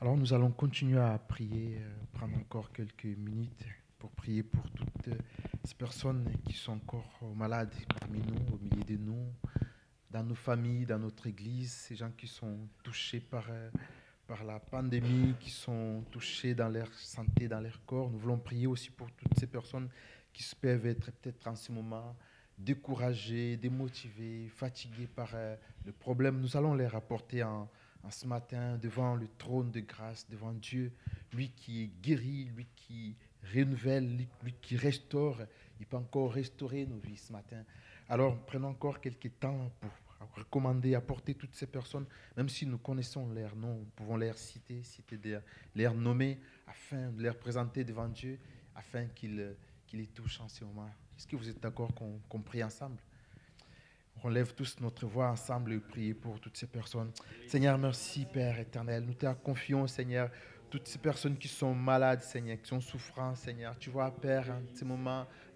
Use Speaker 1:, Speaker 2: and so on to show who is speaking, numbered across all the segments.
Speaker 1: Alors nous allons continuer à prier, euh, prendre encore quelques minutes pour prier pour toutes ces personnes qui sont encore malades parmi nous, au milieu de nous, dans nos familles, dans notre église, ces gens qui sont touchés par, euh, par la pandémie, qui sont touchés dans leur santé, dans leur corps. Nous voulons prier aussi pour toutes ces personnes qui peuvent être peut-être en ce moment découragées, démotivées, fatiguées par euh, le problème. Nous allons les rapporter en en ce matin devant le trône de grâce, devant Dieu, lui qui guérit, lui qui renouvelle, lui qui restaure. Il peut encore restaurer nos vies ce matin. Alors prenons encore quelques temps pour recommander, apporter toutes ces personnes, même si nous connaissons leurs noms, nous pouvons les citer, citer les nommer, afin de les présenter devant Dieu, afin qu'il les touche en ce moment. Est-ce que vous êtes d'accord qu'on prie ensemble? On lève tous notre voix ensemble et prier pour toutes ces personnes. Seigneur, merci Père éternel. Nous te confions, Seigneur, toutes ces personnes qui sont malades, Seigneur, qui sont souffrants, Seigneur. Tu vois, Père, en ces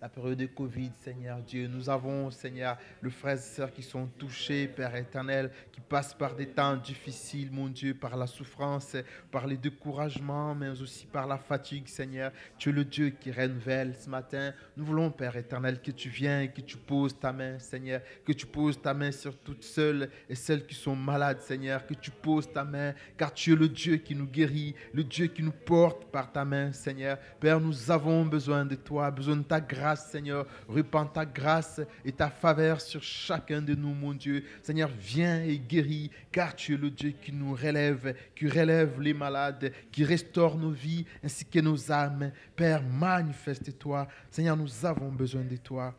Speaker 1: la période de Covid, Seigneur Dieu. Nous avons, Seigneur, le frères et sœurs qui sont touchés, Père éternel, qui passent par des temps difficiles, mon Dieu, par la souffrance, par les découragements, mais aussi par la fatigue, Seigneur. Tu es le Dieu qui renouvelle ce matin. Nous voulons, Père éternel, que tu viennes et que tu poses ta main, Seigneur, que tu poses ta main sur toutes celles et celles qui sont malades, Seigneur, que tu poses ta main, car tu es le Dieu qui nous guérit, le Dieu qui nous porte par ta main, Seigneur. Père, nous avons besoin de toi, besoin de ta grâce Seigneur. Repends ta grâce et ta faveur sur chacun de nous, mon Dieu. Seigneur, viens et guéris, car tu es le Dieu qui nous relève, qui relève les malades, qui restaure nos vies ainsi que nos âmes. Père, manifeste-toi. Seigneur, nous avons besoin de toi.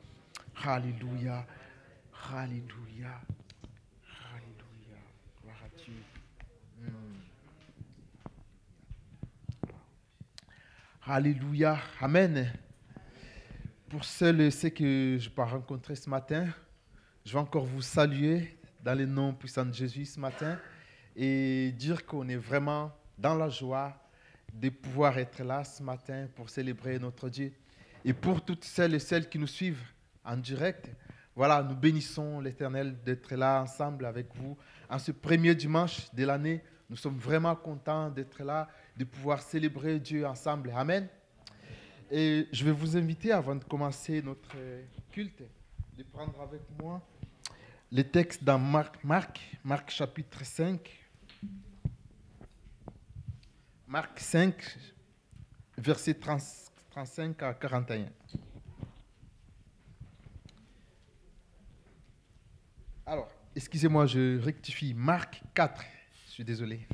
Speaker 1: Alléluia. Alléluia. Alléluia. Gloire. Hmm. Alléluia. Amen. Pour celles et ceux que je peux rencontrer ce matin, je vais encore vous saluer dans le nom puissant de Jésus ce matin et dire qu'on est vraiment dans la joie de pouvoir être là ce matin pour célébrer notre Dieu. Et pour toutes celles et celles qui nous suivent en direct, voilà, nous bénissons l'Éternel d'être là ensemble avec vous en ce premier dimanche de l'année. Nous sommes vraiment contents d'être là, de pouvoir célébrer Dieu ensemble. Amen. Et je vais vous inviter, avant de commencer notre culte, de prendre avec moi les textes dans Marc, Marc, Marc chapitre 5. Marc 5, versets 35 à 41. Alors, excusez-moi, je rectifie. Marc 4, je suis désolé.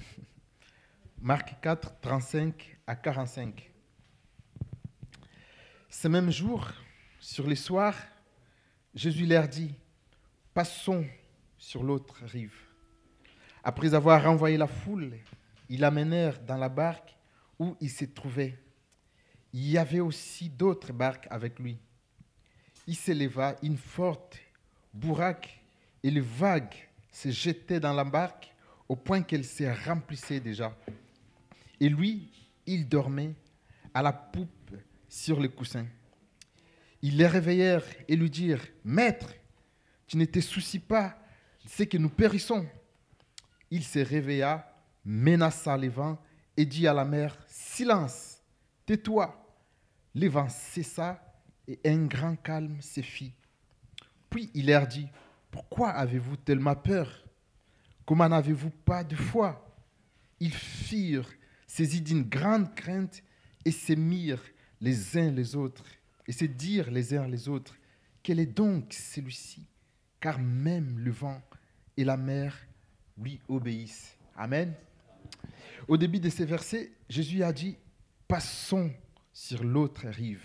Speaker 1: Marc 4, 35 à 45. Ce même jour, sur les soirs, Jésus leur dit, passons sur l'autre rive. Après avoir renvoyé la foule, ils l'amenèrent dans la barque où il se trouvait. Il y avait aussi d'autres barques avec lui. Il s'éleva une forte bourraque et les vagues se jetaient dans la barque au point qu'elle se remplissait déjà. Et lui, il dormait à la poupe sur le coussin. Ils les réveillèrent et lui dirent, Maître, tu ne te soucies pas de ce que nous périssons. Il se réveilla, menaça les vents et dit à la mer, Silence, tais-toi. Les vents cessa et un grand calme se fit. Puis il leur dit, Pourquoi avez-vous tellement peur? Comment n'avez-vous pas de foi? Ils firent saisis d'une grande crainte et se mirent les uns les autres et se dire les uns les autres, quel est donc celui-ci Car même le vent et la mer lui obéissent. Amen. Au début de ces versets, Jésus a dit, passons sur l'autre rive.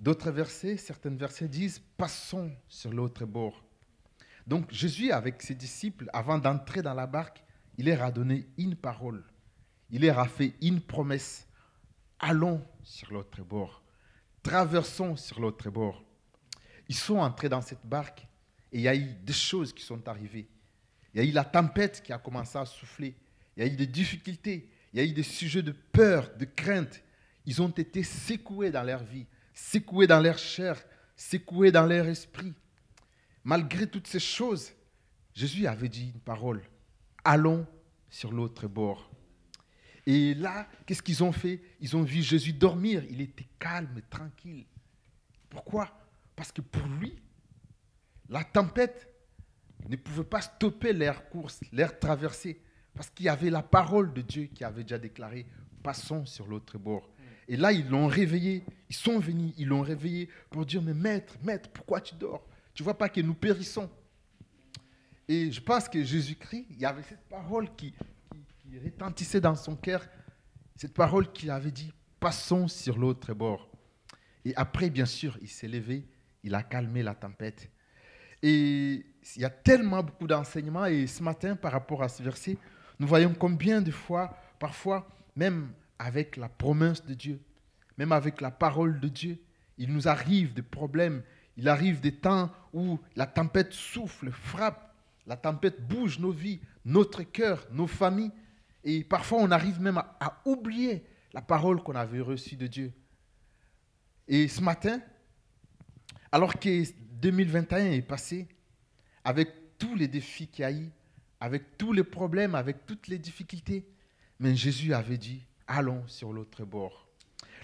Speaker 1: D'autres versets, certains versets disent, passons sur l'autre bord. Donc Jésus, avec ses disciples, avant d'entrer dans la barque, il leur a donné une parole. Il leur a fait une promesse allons sur l'autre bord, traversons sur l'autre bord. Ils sont entrés dans cette barque et il y a eu des choses qui sont arrivées. Il y a eu la tempête qui a commencé à souffler. Il y a eu des difficultés. Il y a eu des sujets de peur, de crainte. Ils ont été secoués dans leur vie, secoués dans leur chair, secoués dans leur esprit. Malgré toutes ces choses, Jésus avait dit une parole. Allons sur l'autre bord. Et là, qu'est-ce qu'ils ont fait? Ils ont vu Jésus dormir. Il était calme, tranquille. Pourquoi? Parce que pour lui, la tempête ne pouvait pas stopper leur course, leur traversée. Parce qu'il y avait la parole de Dieu qui avait déjà déclaré, passons sur l'autre bord. Et là, ils l'ont réveillé. Ils sont venus, ils l'ont réveillé pour dire, mais maître, maître, pourquoi tu dors? Tu vois pas que nous périssons. Et je pense que Jésus-Christ, il y avait cette parole qui, qui, retentissait dans son cœur, cette parole qu'il avait dit, passons sur l'autre bord. Et après, bien sûr, il s'est levé, il a calmé la tempête. Et il y a tellement beaucoup d'enseignements. Et ce matin, par rapport à ce verset, nous voyons combien de fois, parfois, même avec la promesse de Dieu, même avec la parole de Dieu, il nous arrive des problèmes, il arrive des temps où la tempête souffle, frappe, la tempête bouge nos vies, notre cœur, nos familles, et parfois on arrive même à, à oublier la parole qu'on avait reçue de Dieu. Et ce matin, alors que 2021 est passé, avec tous les défis qu'il y a eu, avec tous les problèmes, avec toutes les difficultés. Mais Jésus avait dit, allons sur l'autre bord.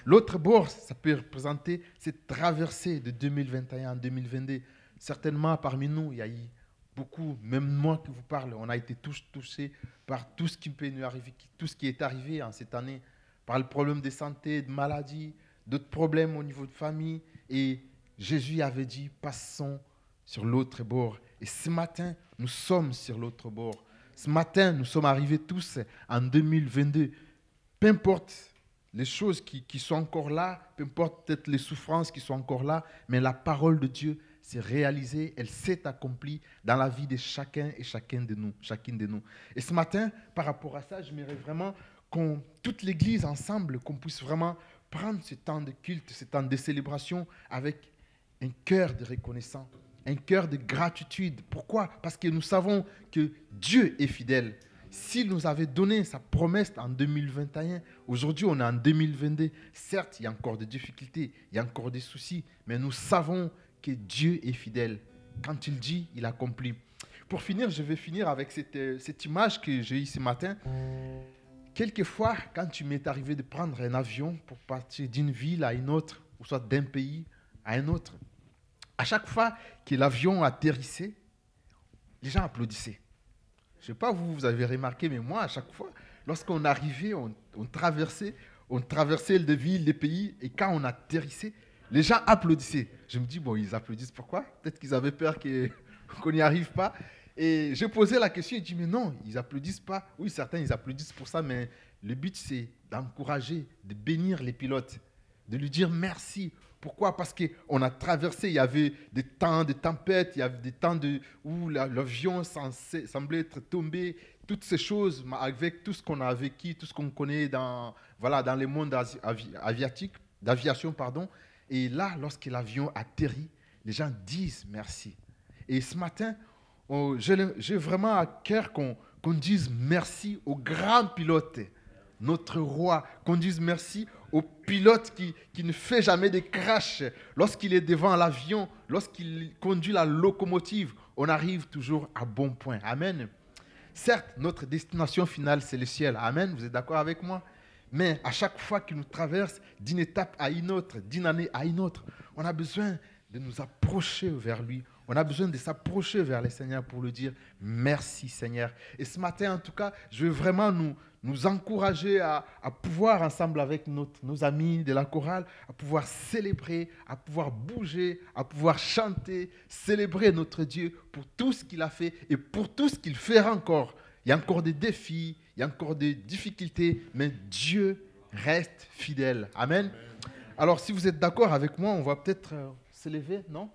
Speaker 1: L'autre bord, ça peut représenter cette traversée de 2021 en 2022. Certainement, parmi nous, il y a eu même moi qui vous parle, on a été tous touchés par tout ce qui peut nous arriver, tout ce qui est arrivé en cette année, par le problème de santé, de maladie, d'autres problèmes au niveau de famille. Et Jésus avait dit, passons sur l'autre bord. Et ce matin, nous sommes sur l'autre bord. Ce matin, nous sommes arrivés tous en 2022. Peu importe les choses qui, qui sont encore là, peu importe peut-être les souffrances qui sont encore là, mais la parole de Dieu s'est réalisée, elle s'est accomplie dans la vie de chacun et chacun de nous, chacune de nous. Et ce matin, par rapport à ça, je j'aimerais vraiment qu'on, toute l'Église ensemble, qu'on puisse vraiment prendre ce temps de culte, ce temps de célébration avec un cœur de reconnaissance un cœur de gratitude. Pourquoi? Parce que nous savons que Dieu est fidèle. S'il nous avait donné sa promesse en 2021, aujourd'hui on est en 2022, certes il y a encore des difficultés, il y a encore des soucis, mais nous savons que Dieu est fidèle. Quand il dit, il accomplit. Pour finir, je vais finir avec cette, euh, cette image que j'ai eue ce matin. Quelquefois, quand tu m'es arrivé de prendre un avion pour partir d'une ville à une autre, ou soit d'un pays à un autre, à chaque fois que l'avion atterrissait, les gens applaudissaient. Je ne sais pas, vous, vous avez remarqué, mais moi, à chaque fois, lorsqu'on arrivait, on, traversait, on traversait de villes, des pays, et quand on atterrissait, les gens applaudissaient. Je me dis, bon, ils applaudissent pourquoi? Peut-être qu'ils avaient peur qu'on n'y arrive pas. Et j'ai posé la question et dit, mais non, ils applaudissent pas. Oui, certains, ils applaudissent pour ça, mais le but, c'est d'encourager, de bénir les pilotes, de lui dire merci pourquoi? Parce qu'on a traversé, il y avait des temps de tempête, il y avait des temps de, où l'avion semblait être tombé, toutes ces choses, avec tout ce qu'on a vécu, tout ce qu'on connaît dans, voilà, dans le monde aviatique, d'aviation, pardon. Et là, lorsque l'avion atterrit, les gens disent merci. Et ce matin, j'ai vraiment à cœur qu'on dise merci aux grands pilotes, notre roi, qu'on dise merci au pilote qui, qui, ne fait jamais de crash. Lorsqu'il est devant l'avion, lorsqu'il conduit la locomotive, on arrive toujours à bon point. Amen. Certes, notre destination finale, c'est le ciel. Amen. Vous êtes d'accord avec moi? Mais à chaque fois qu'il nous traverse d'une étape à une autre, d'une année à une autre, on a besoin de nous approcher vers lui. On a besoin de s'approcher vers le Seigneur pour lui dire merci Seigneur. Et ce matin, en tout cas, je veux vraiment nous, nous encourager à, pouvoir, ensemble avec nos amis de la chorale, à pouvoir célébrer, à pouvoir bouger, à pouvoir chanter, célébrer notre Dieu pour tout ce qu'il a fait et pour tout ce qu'il fera encore. Il y a encore des défis, il y a encore des difficultés, mais Dieu reste fidèle. Amen. Alors, si vous êtes d'accord avec moi, on va peut-être euh, s'élever, non?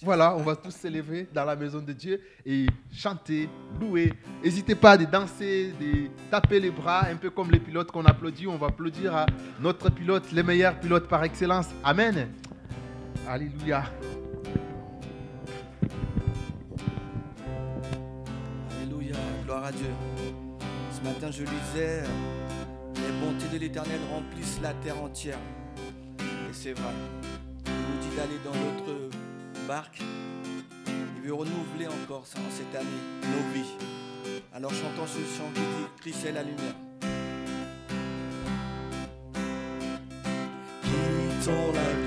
Speaker 1: Voilà, on va tous s'élever dans la maison de Dieu et chanter, louer. N'hésitez pas à danser, de taper les bras, un peu comme les pilotes qu'on applaudit. On va applaudir à notre pilote, les meilleurs pilotes par excellence. Amen. Alléluia.
Speaker 2: Alléluia, gloire à Dieu. Ce matin je lisais Les bontés de l'Éternel remplissent la terre entière. Et c'est vrai. Il nous dit d'aller dans notre barque. Il veut renouveler encore ça, cette année nos vies. Alors chantons ce chant qui dit Christ la lumière. Quittons la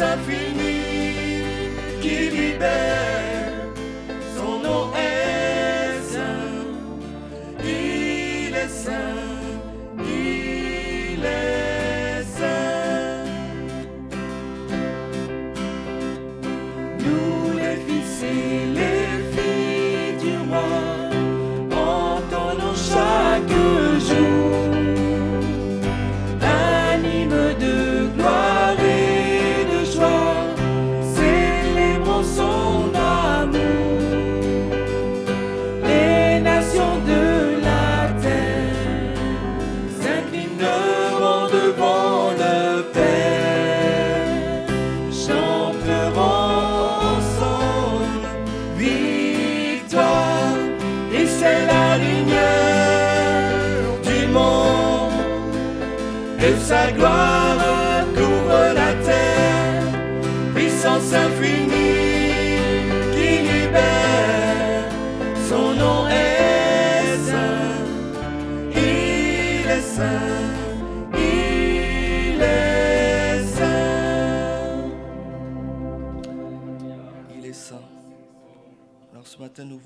Speaker 2: infinies qui libèrent.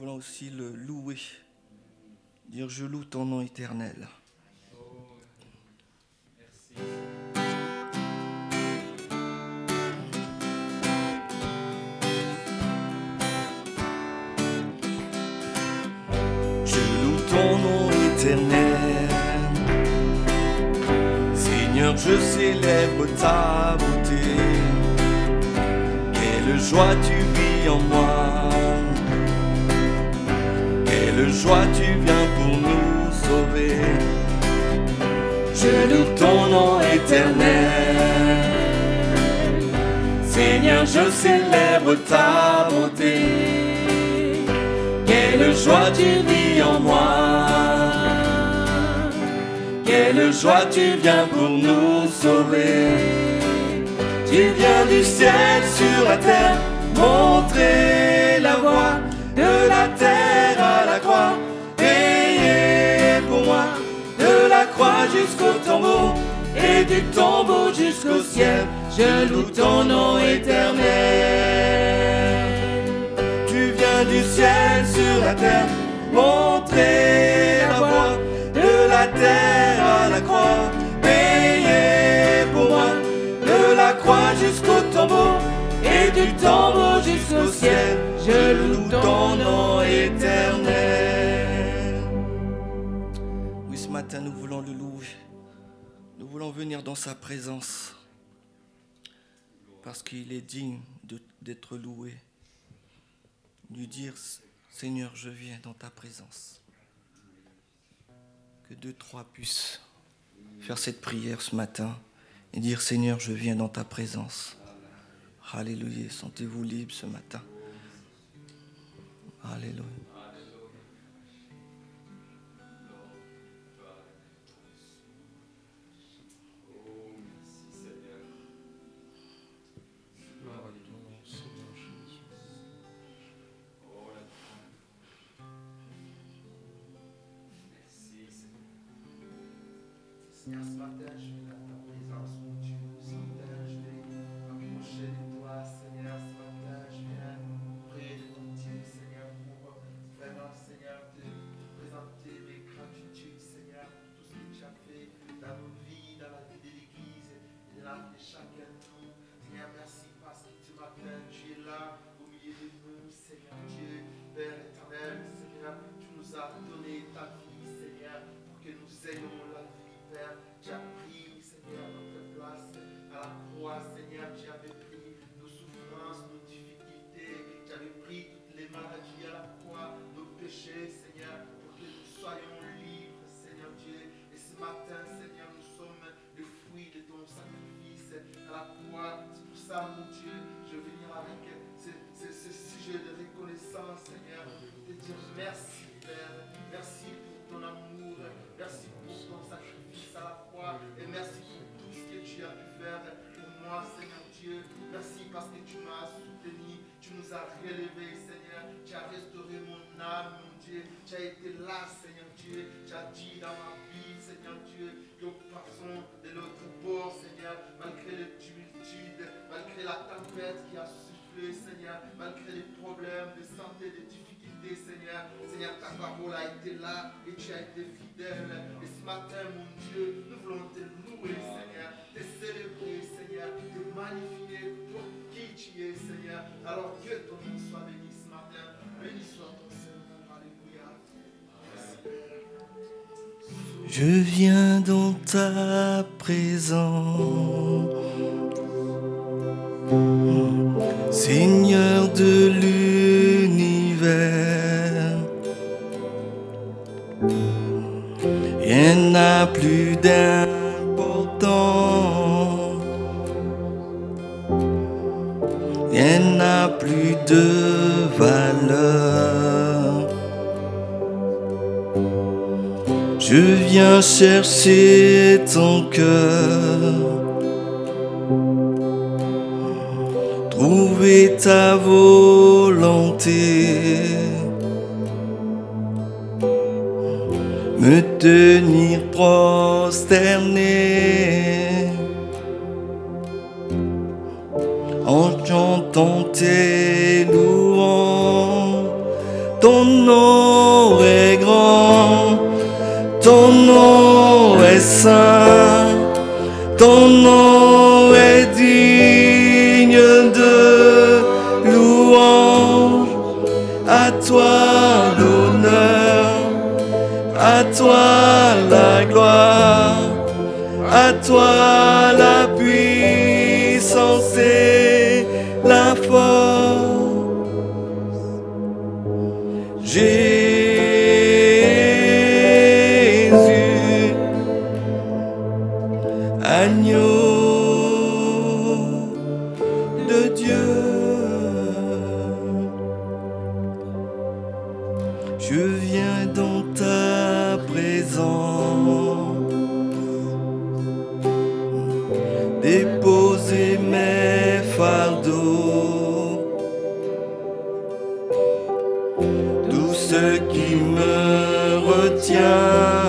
Speaker 2: voulons aussi le louer. Dire je loue ton nom éternel. Seigneur, je célèbre ta beauté. Quelle joie tu vis en moi le joie, tu viens pour nous sauver. Je loue ton nom éternel. Seigneur, je célèbre ta bonté. Quelle joie tu vis en moi.
Speaker 1: Quelle joie tu viens pour nous sauver. Tu viens du ciel sur la terre montrer. jusqu'au tombeau et du tombeau jusqu'au ciel. Je loue ton nom éternel. Tu viens du ciel sur la terre, montrer la voie de la terre à la croix. Payez pour moi de la croix jusqu'au tombeau et du tombeau jusqu'au ciel. Je loue ton nom éternel. Oui, ce matin nous voulons le louer venir dans sa présence parce qu'il est digne d'être loué, lui dire Seigneur, je viens dans ta présence. Que deux, trois puissent faire cette prière ce matin et dire Seigneur,
Speaker 2: je viens dans ta présence. Alléluia, sentez-vous libre ce matin. Alléluia.
Speaker 1: Yes, malgré les tumultudes, malgré la tempête qui a soufflé, Seigneur, malgré les problèmes de santé, de difficultés, Seigneur. Seigneur, ta parole a été là et tu as été fidèle. Et ce matin, mon Dieu, nous voulons te louer, Seigneur, te célébrer, Seigneur, te magnifier pour qui tu es, Seigneur. Alors que ton nom soit béni ce matin. Béni soit ton Seigneur. Alléluia. Merci.
Speaker 2: Je viens dans ta présence, Seigneur de l'univers. Rien n'a plus d'important, rien n'a plus de valeur. Je viens chercher ton cœur, trouver ta volonté, me tenir prosterné en chantant tes louanges. Ton nom est grand. Ton nom est saint, ton nom est digne de louange. À toi l'honneur, à toi la gloire, à toi déposer mes fardeaux. tout ce qui me retient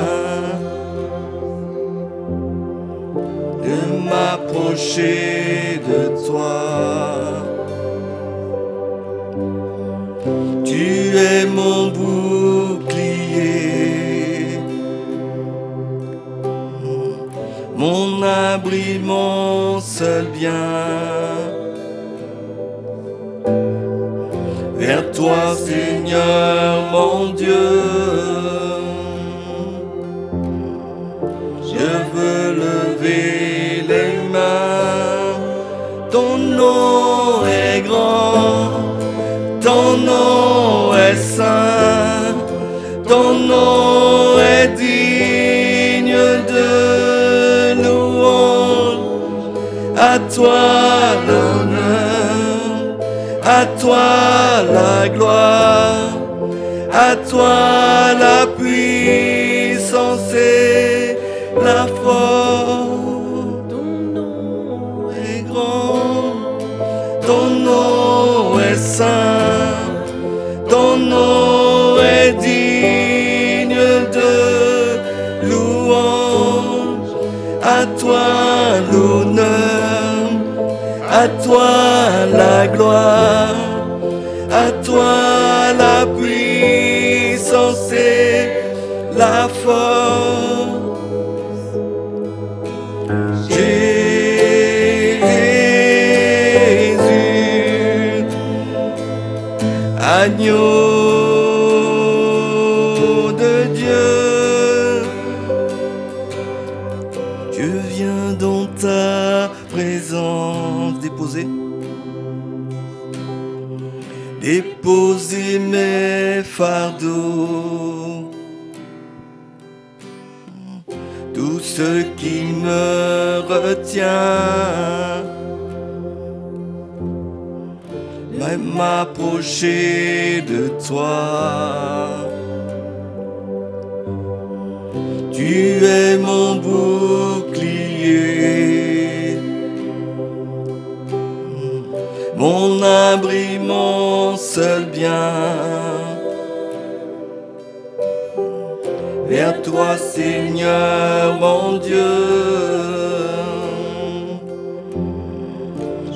Speaker 2: Vers toi, Seigneur mon Dieu, À toi l'honneur, à toi la gloire, à toi la toi la gloire, à toi la puissance et la force. Jésus, agneau mes fardeaux, tout ce qui me retient m'approcher de toi. Tu es mon bouclier, mon abri, mon seul bien. Toi, Seigneur, mon Dieu.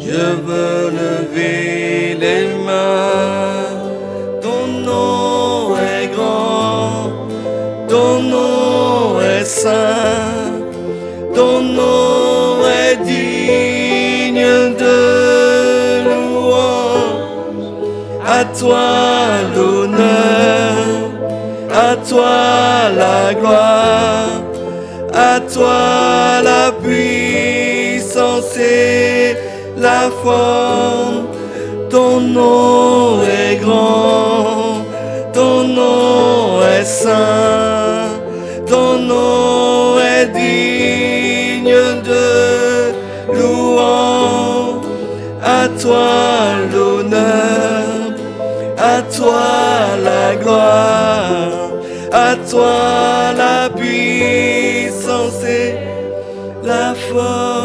Speaker 2: Je veux lever les mains. Ton nom est grand, ton nom est saint, ton nom est digne de louange. À toi l'honneur, toi la gloire, à toi la puissance et la forme. Ton nom est grand, ton nom est saint, ton nom est digne de louange. À toi l'honneur, à toi la gloire, toi la puissance et la force.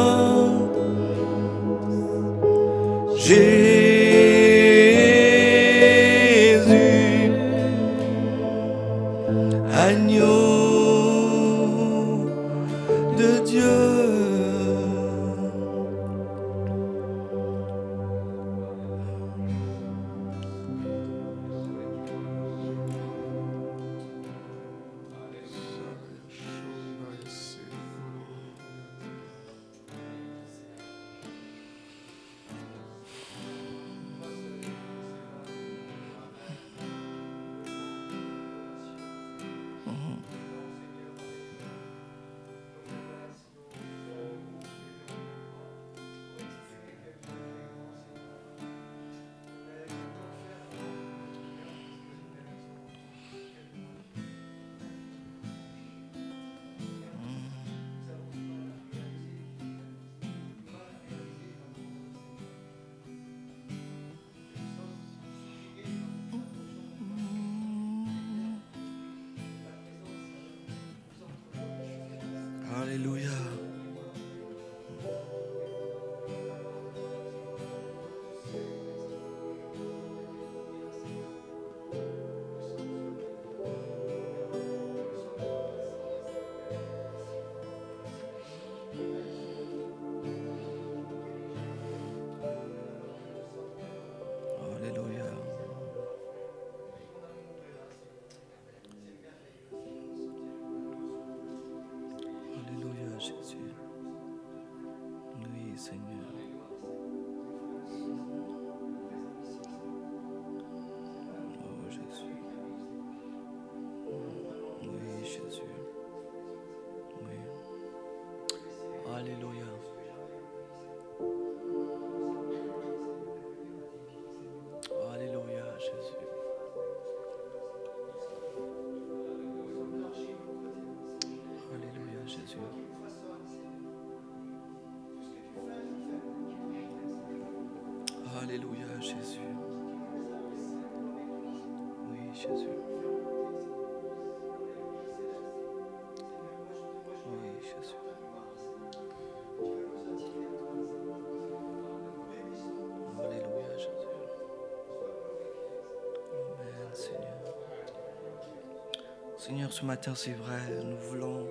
Speaker 2: Matin, c'est vrai, nous voulons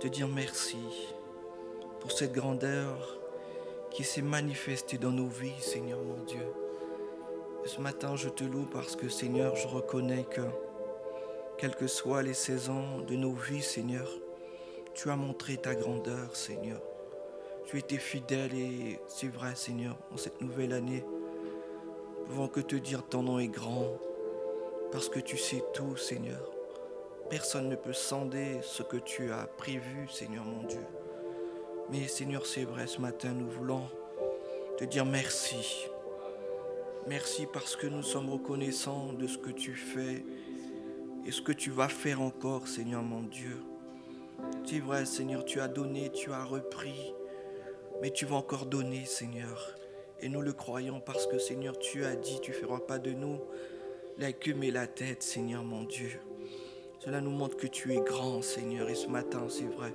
Speaker 2: te dire merci pour cette grandeur qui s'est manifestée dans nos vies, Seigneur mon Dieu. Ce matin, je te loue parce que, Seigneur, je reconnais que, quelles que soient les saisons de nos vies, Seigneur, tu as montré ta grandeur, Seigneur. Tu étais fidèle et c'est vrai, Seigneur, en cette nouvelle année, nous pouvons que te dire ton nom est grand, parce que tu sais tout, Seigneur. Personne ne peut sonder ce que tu as prévu, Seigneur mon Dieu. Mais Seigneur, c'est vrai, ce matin, nous voulons te dire merci. Merci parce que nous sommes reconnaissants de ce que tu fais et ce que tu vas faire encore, Seigneur mon Dieu. C'est vrai, Seigneur, tu as donné, tu as repris, mais tu vas encore donner, Seigneur.
Speaker 3: Et nous le croyons parce que Seigneur, tu as dit, tu feras pas de nous la queue mais la tête, Seigneur mon Dieu. Cela nous montre que tu es grand, Seigneur. Et ce matin, c'est vrai.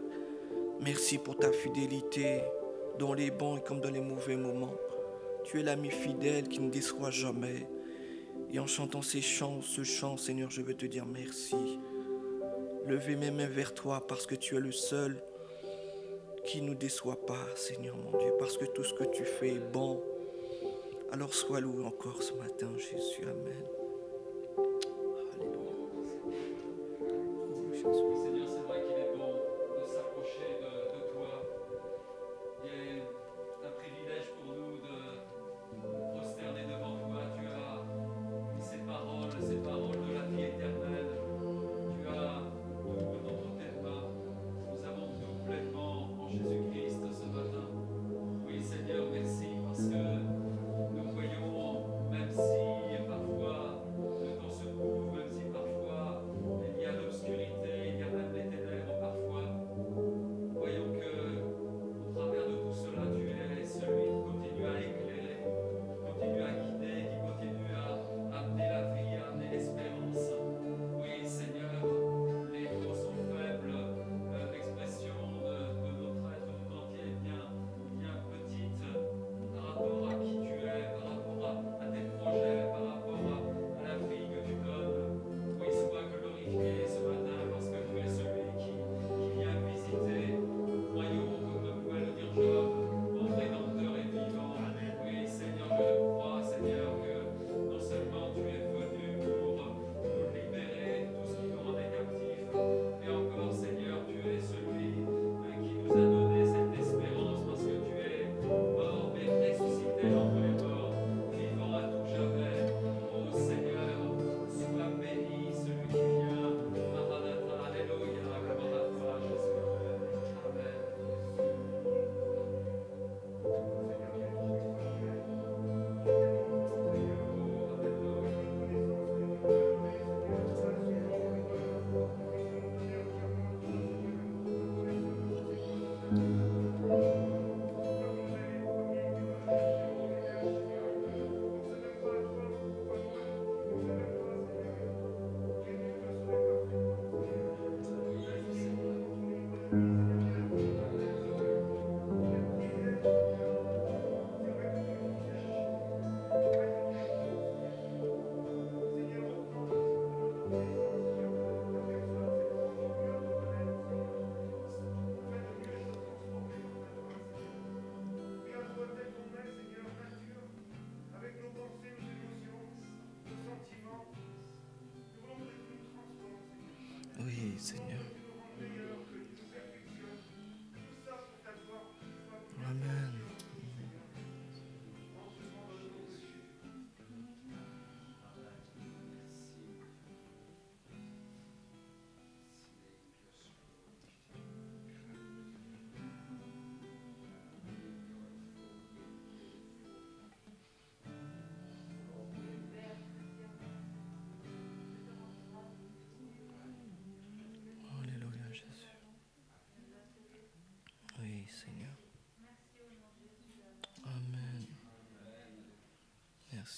Speaker 3: Merci pour ta fidélité dans les bons et comme dans les mauvais moments. Tu es l'ami fidèle qui ne déçoit jamais. Et en chantant ces chants, ce chant, Seigneur, je veux te dire merci. Levez mes mains vers toi parce que tu es le seul qui ne déçoit pas, Seigneur mon Dieu, parce que tout ce que tu fais est bon. Alors sois loué encore ce matin, Jésus. Amen.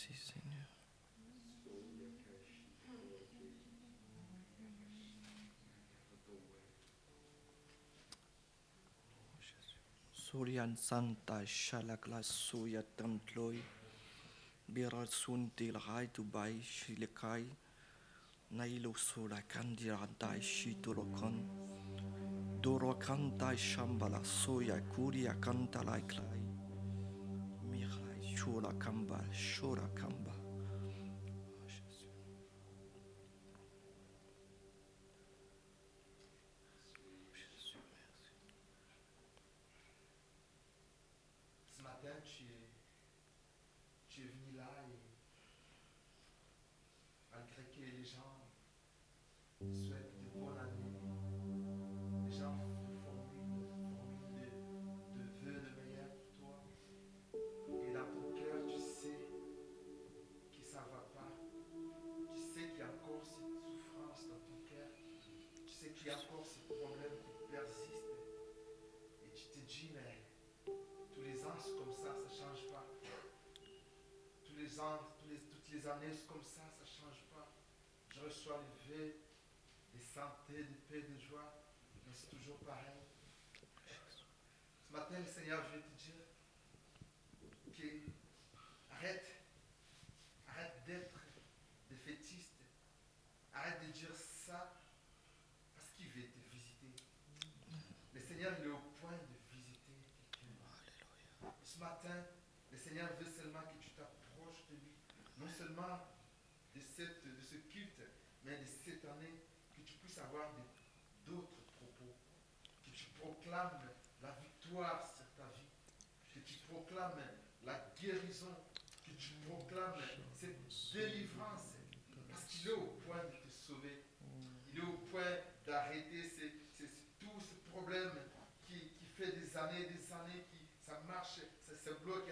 Speaker 3: Merci Seigneur. Surian Santa Shalakla Suya Tantloi Birar Sunti Lhai Dubai Shilikai Nailo Sura Kandi Rantai Shitulokon Duro Kanta Shambala Suya Kuria Kanta Laiklai Shura Kamba, Shura Kamba.
Speaker 4: non seulement de, cette, de ce culte, mais de cette année, que tu puisses avoir d'autres propos, que tu proclames la victoire sur ta vie, que tu proclames la guérison, que tu proclames cette délivrance, parce qu'il est au point de te sauver, il est au point d'arrêter tout ce problème qui, qui, fait des années, des années, qui ça marche, ça se bloque,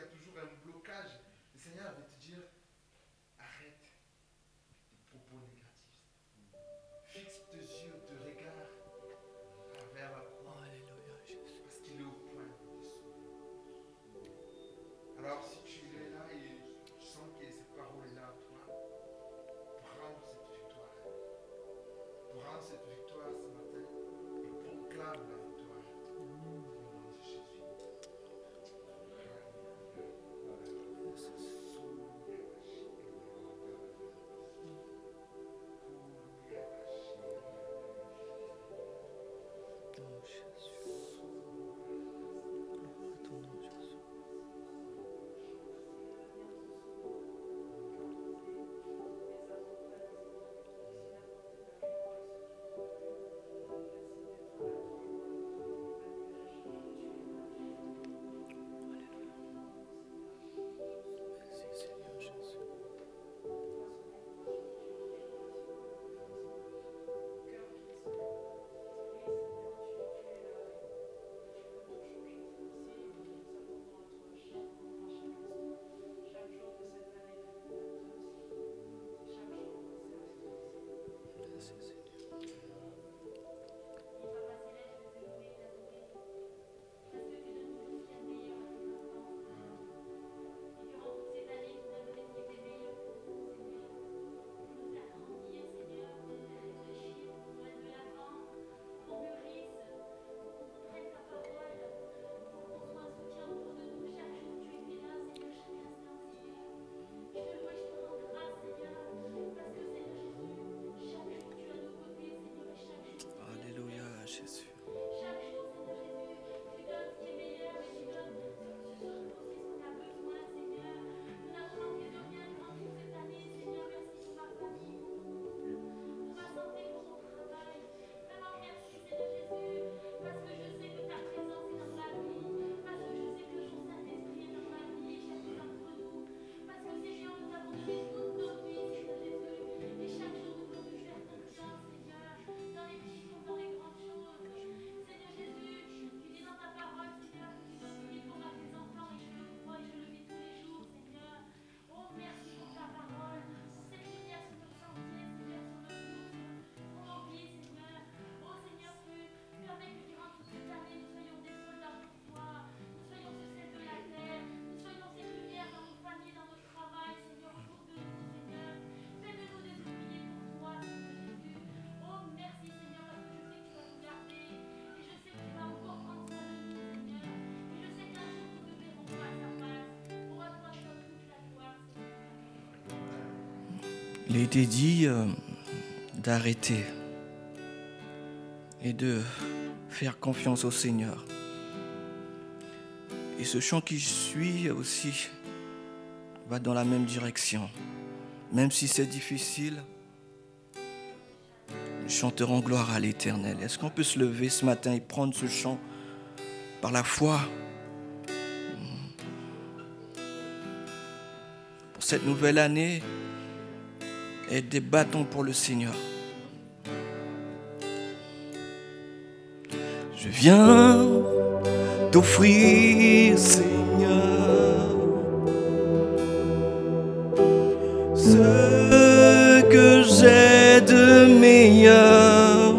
Speaker 4: Il a
Speaker 2: été dit euh, d'arrêter et de faire confiance au Seigneur. Et ce chant qui suit aussi va dans la même direction. Même si c'est difficile, nous chanterons gloire à l'Éternel. Est-ce qu'on peut se lever ce matin et prendre ce chant par la foi? Pour cette nouvelle année, et des bâtons pour le Seigneur. Je viens d'offrir, Seigneur, ce que j'ai de meilleur.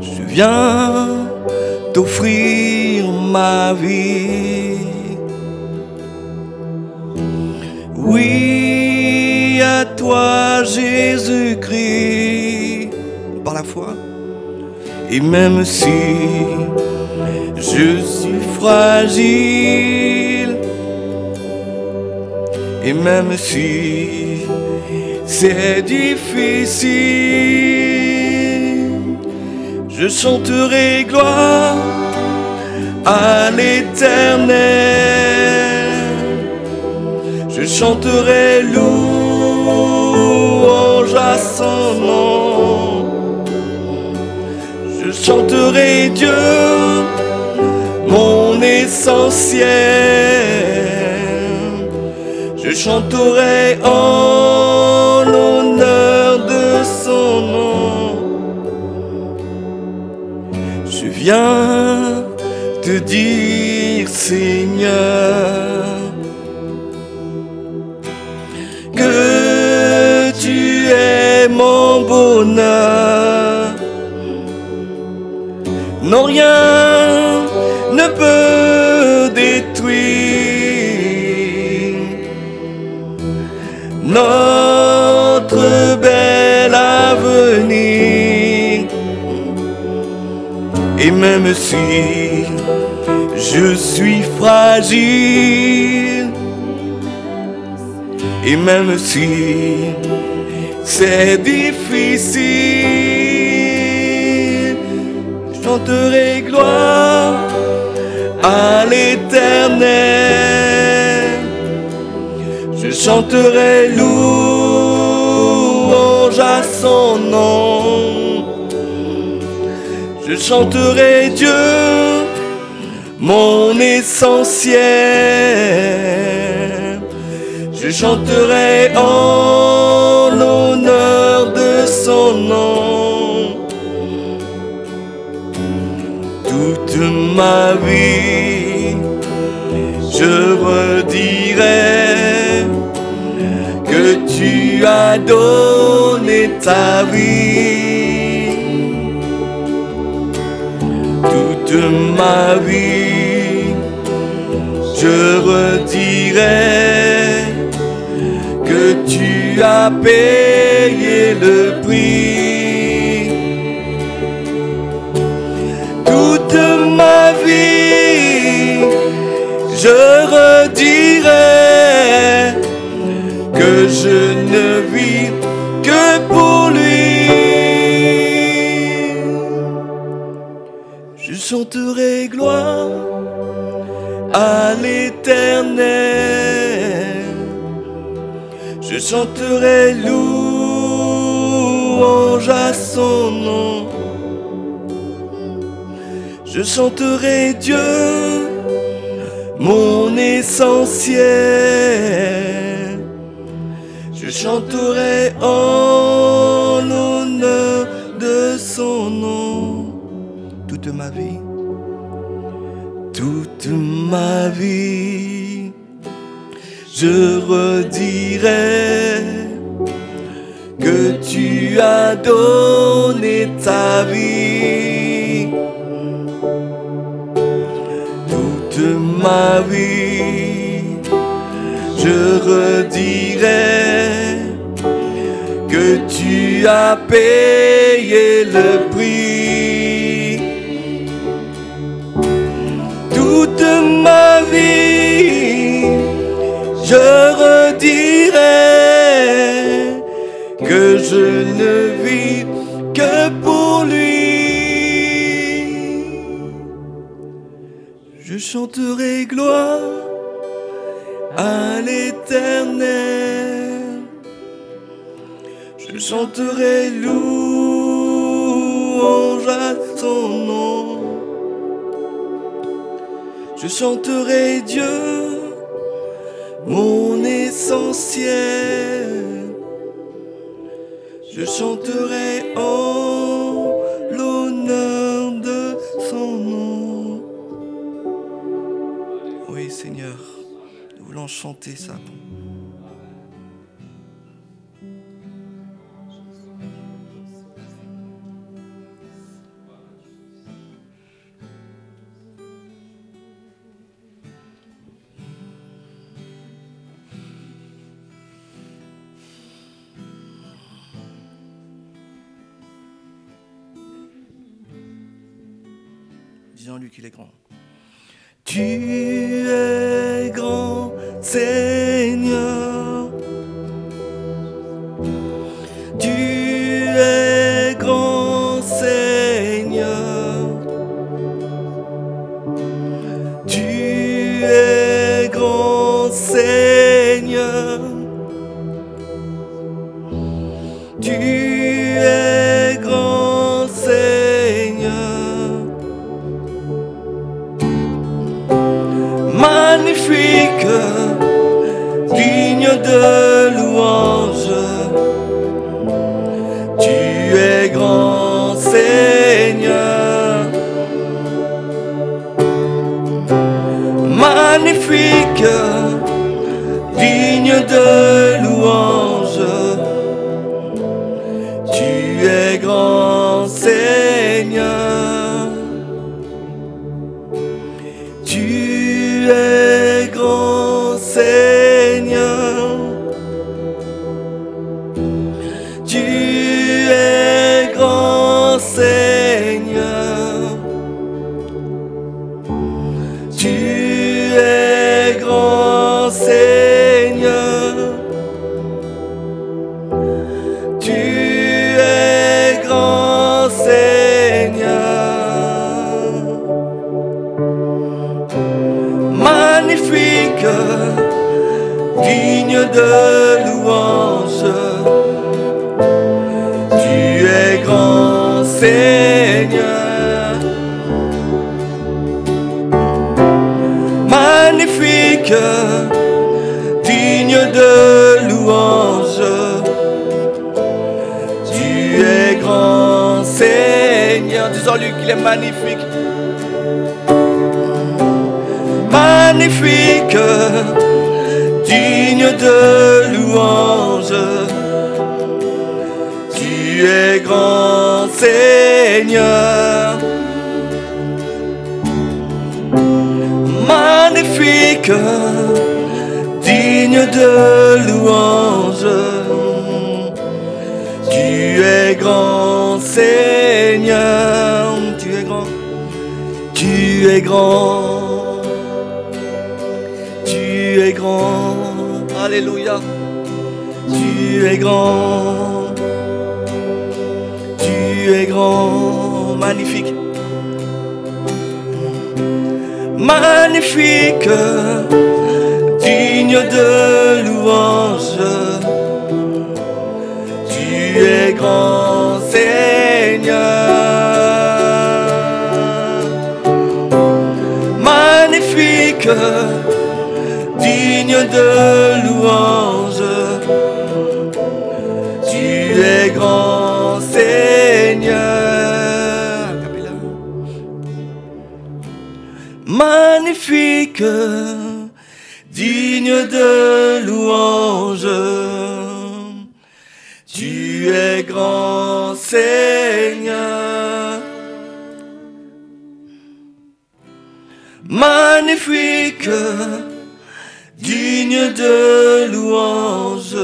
Speaker 2: Je viens d'offrir ma vie. Jésus-Christ, par la foi. Et même si je suis fragile, et même si c'est difficile, je chanterai gloire à l'éternel. Je chanterai nom. Je chanterai Dieu, mon essentiel. Je chanterai en l'honneur de son nom. Je viens te dire, Seigneur, Non, rien ne peut détruire notre bel avenir. Et même si je suis fragile, et même si c'est difficile, chanterai gloire à l'éternel. Je chanterai louange à son nom. Je chanterai Dieu, mon essentiel. Je chanterai en l'honneur de son nom. Ma vie, je redirai que tu as donné ta vie. Toute ma vie, je redirai que tu as payé le prix. Je redirai que je ne vis que pour lui. Je chanterai gloire à l'éternel. Je chanterai louange à son nom. Je chanterai Dieu, mon essentiel. Je chanterai en l'honneur de son nom toute ma vie, toute ma vie. Je redirai que tu as donné ta vie. Ma vie, je redirai que tu as payé le prix. Toute ma vie, je redirai que je ne vis que pour lui. Chanterai gloire à l'éternel. Je chanterai louange à ton nom. Je chanterai Dieu, mon essentiel. Je chanterai en vraiment chanter ça. Jean-Luc, il est grand. Tu Tu es grand. Alléluia. Tu es grand. Tu es grand. Magnifique. Magnifique. Digne de louange. Tu es grand Seigneur. Digne de louange. Tu es grand Seigneur. Magnifique, digne de louange. Tu es grand Seigneur. Magnifique, digne de louange.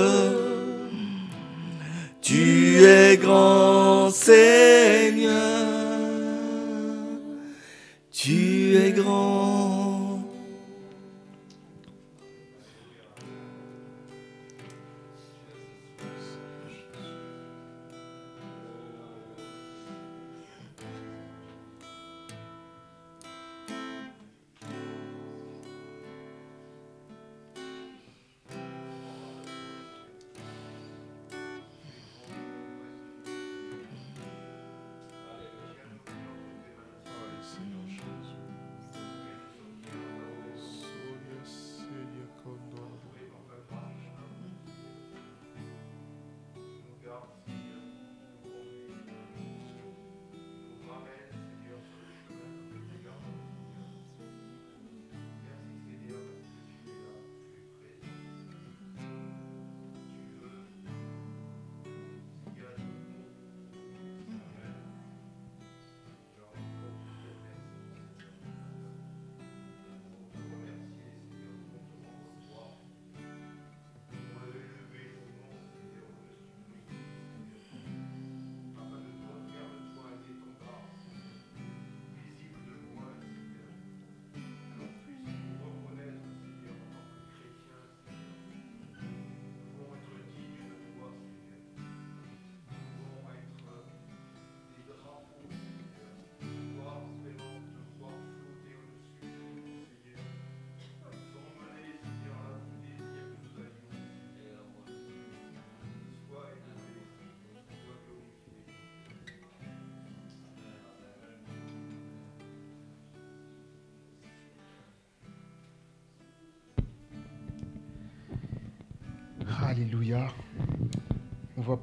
Speaker 2: Tu es grand Seigneur. Tu es grand.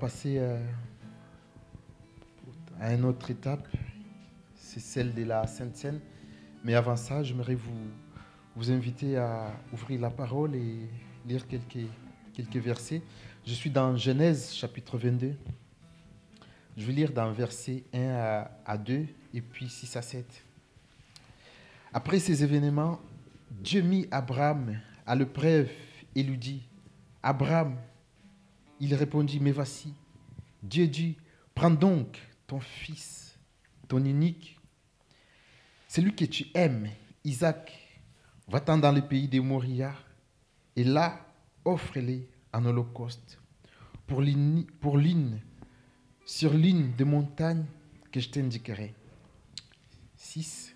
Speaker 1: Passer euh, à une autre étape. C'est celle de la Sainte Seine. Mais avant ça, j'aimerais vous, vous inviter à ouvrir la parole et lire quelques, quelques versets. Je suis dans Genèse chapitre 22. Je vais lire dans versets 1 à, à 2 et puis 6 à 7. Après ces événements, Dieu mit Abraham à l'épreuve et lui dit, Abraham, il répondit, mais voici, Dieu dit, prends donc ton fils, ton unique, celui que tu aimes, Isaac, va-t'en dans le pays des Moria, et là, offre-les en holocauste pour l'une, sur l'une des montagnes que je t'indiquerai. 6.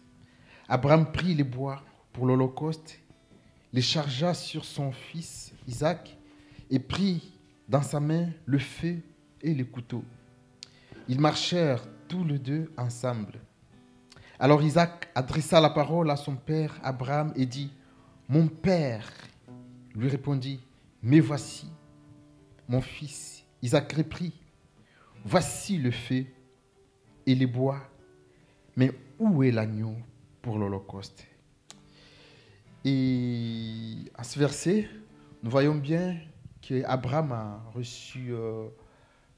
Speaker 1: Abraham prit les bois pour l'holocauste, les chargea sur son fils Isaac et prit dans sa main le feu et le couteau. Ils marchèrent tous les deux ensemble. Alors Isaac adressa la parole à son père Abraham et dit, Mon père, lui répondit, Mais voici, mon fils. Isaac reprit, Voici le feu et les bois, mais où est l'agneau pour l'Holocauste? Et à ce verset, nous voyons bien qu'Abraham a reçu euh,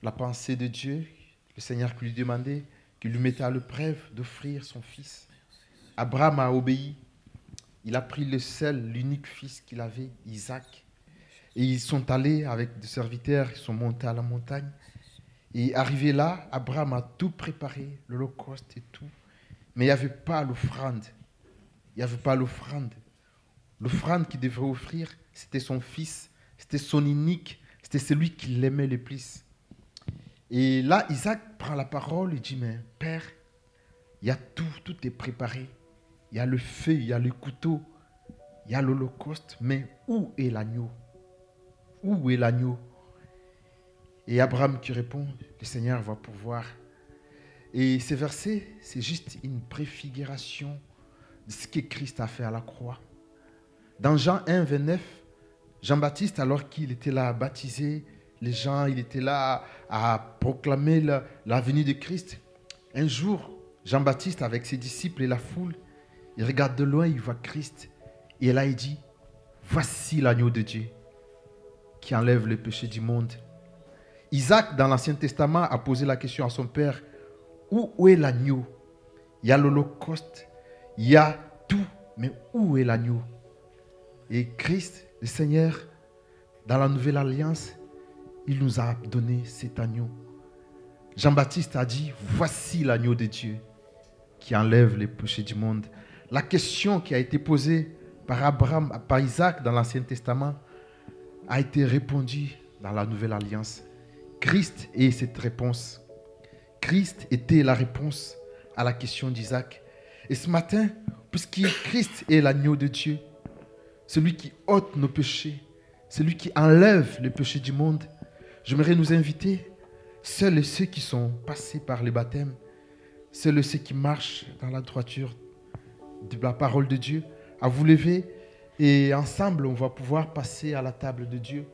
Speaker 1: la pensée de Dieu, le Seigneur qui lui demandait, qui lui mettait à l'épreuve d'offrir son fils. Abraham a obéi. Il a pris le seul, l'unique fils qu'il avait, Isaac. Et ils sont allés avec des serviteurs, ils sont montés à la montagne. Et arrivé là, Abraham a tout préparé, l'holocauste et tout. Mais il n'y avait pas l'offrande. Il n'y avait pas l'offrande. L'offrande qu'il devait offrir, c'était son fils, c'était son unique, c'était celui qu'il aimait le plus. Et là, Isaac prend la parole et dit, mais Père, il y a tout, tout est préparé. Il y a le feu, il y a le couteau, il y a l'holocauste, mais où est l'agneau? Où est l'agneau? Et Abraham qui répond, le Seigneur va pouvoir. Et ces versets, c'est juste une préfiguration de ce que Christ a fait à la croix. Dans Jean 1, 29, Jean-Baptiste, alors qu'il était là à baptiser les gens, il était là à proclamer la, venue de Christ. Un jour, Jean-Baptiste, avec ses disciples et la foule, il regarde de loin, il voit Christ. Et là, il dit, voici l'agneau de Dieu qui enlève le péché du monde. Isaac, dans l'Ancien Testament, a posé la question à son père, où, où est l'agneau? Il y a l'Holocauste, il y a tout, mais où est l'agneau? Et Christ, le Seigneur, dans la nouvelle alliance, il nous a donné cet agneau. Jean-Baptiste a dit, voici l'agneau de Dieu qui enlève les péchés du monde. La question qui a été posée par Abraham, par Isaac dans l'Ancien Testament a été répondue dans la Nouvelle Alliance. Christ est cette réponse. Christ était la réponse à la question d'Isaac. Et ce matin, puisque Christ est l'agneau de Dieu, celui qui ôte nos péchés, celui qui enlève les péchés du monde, j'aimerais nous inviter, seuls ceux qui sont passés par le baptême, seuls ceux qui marchent dans la droiture de la parole de Dieu, à vous lever et ensemble, on va pouvoir passer à la table de Dieu.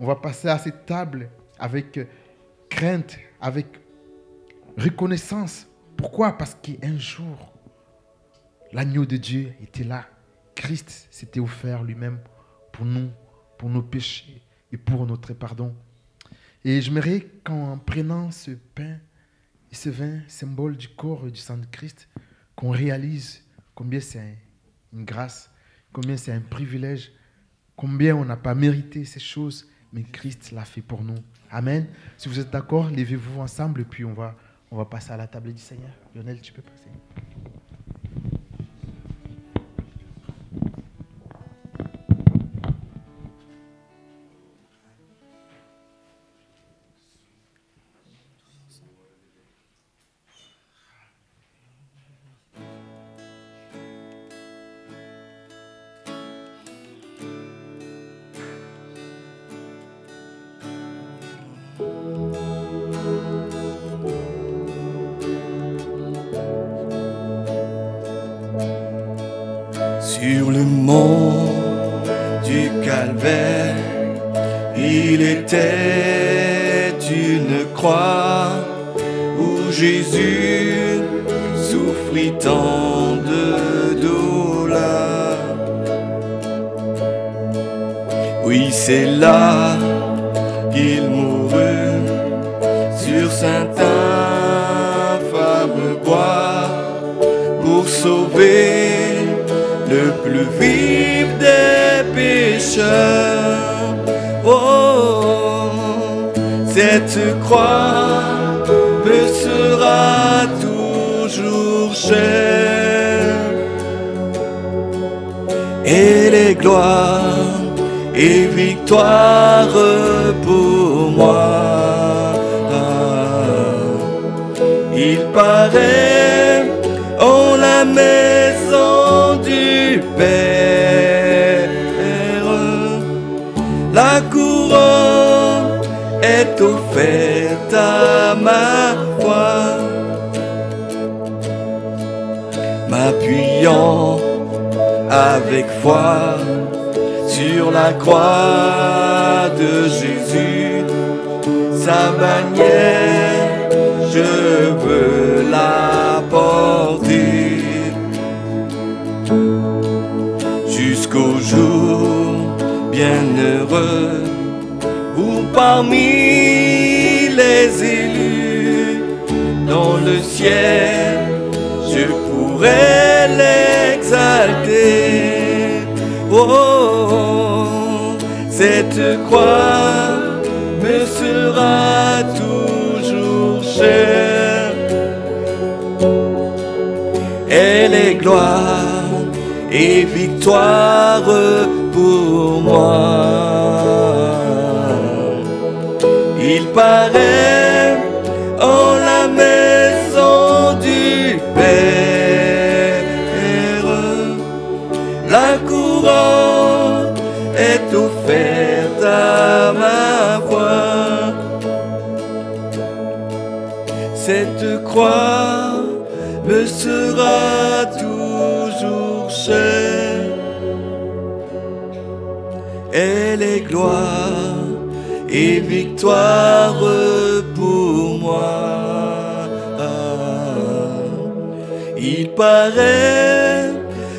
Speaker 1: On va passer à cette table avec crainte, avec reconnaissance. Pourquoi? Parce qu'un jour, l'agneau de Dieu était là. Christ s'était offert lui-même pour nous, pour nos péchés et pour notre pardon. Et j'aimerais qu'en prenant ce pain et ce vin, symbole du corps et du sang de Christ, qu'on réalise combien c'est une grâce, combien c'est un privilège, combien on n'a pas mérité ces choses, mais Christ l'a fait pour nous. Amen. Si vous êtes d'accord, levez-vous ensemble et puis on va, on va passer à la table du Seigneur. Lionel, tu peux passer.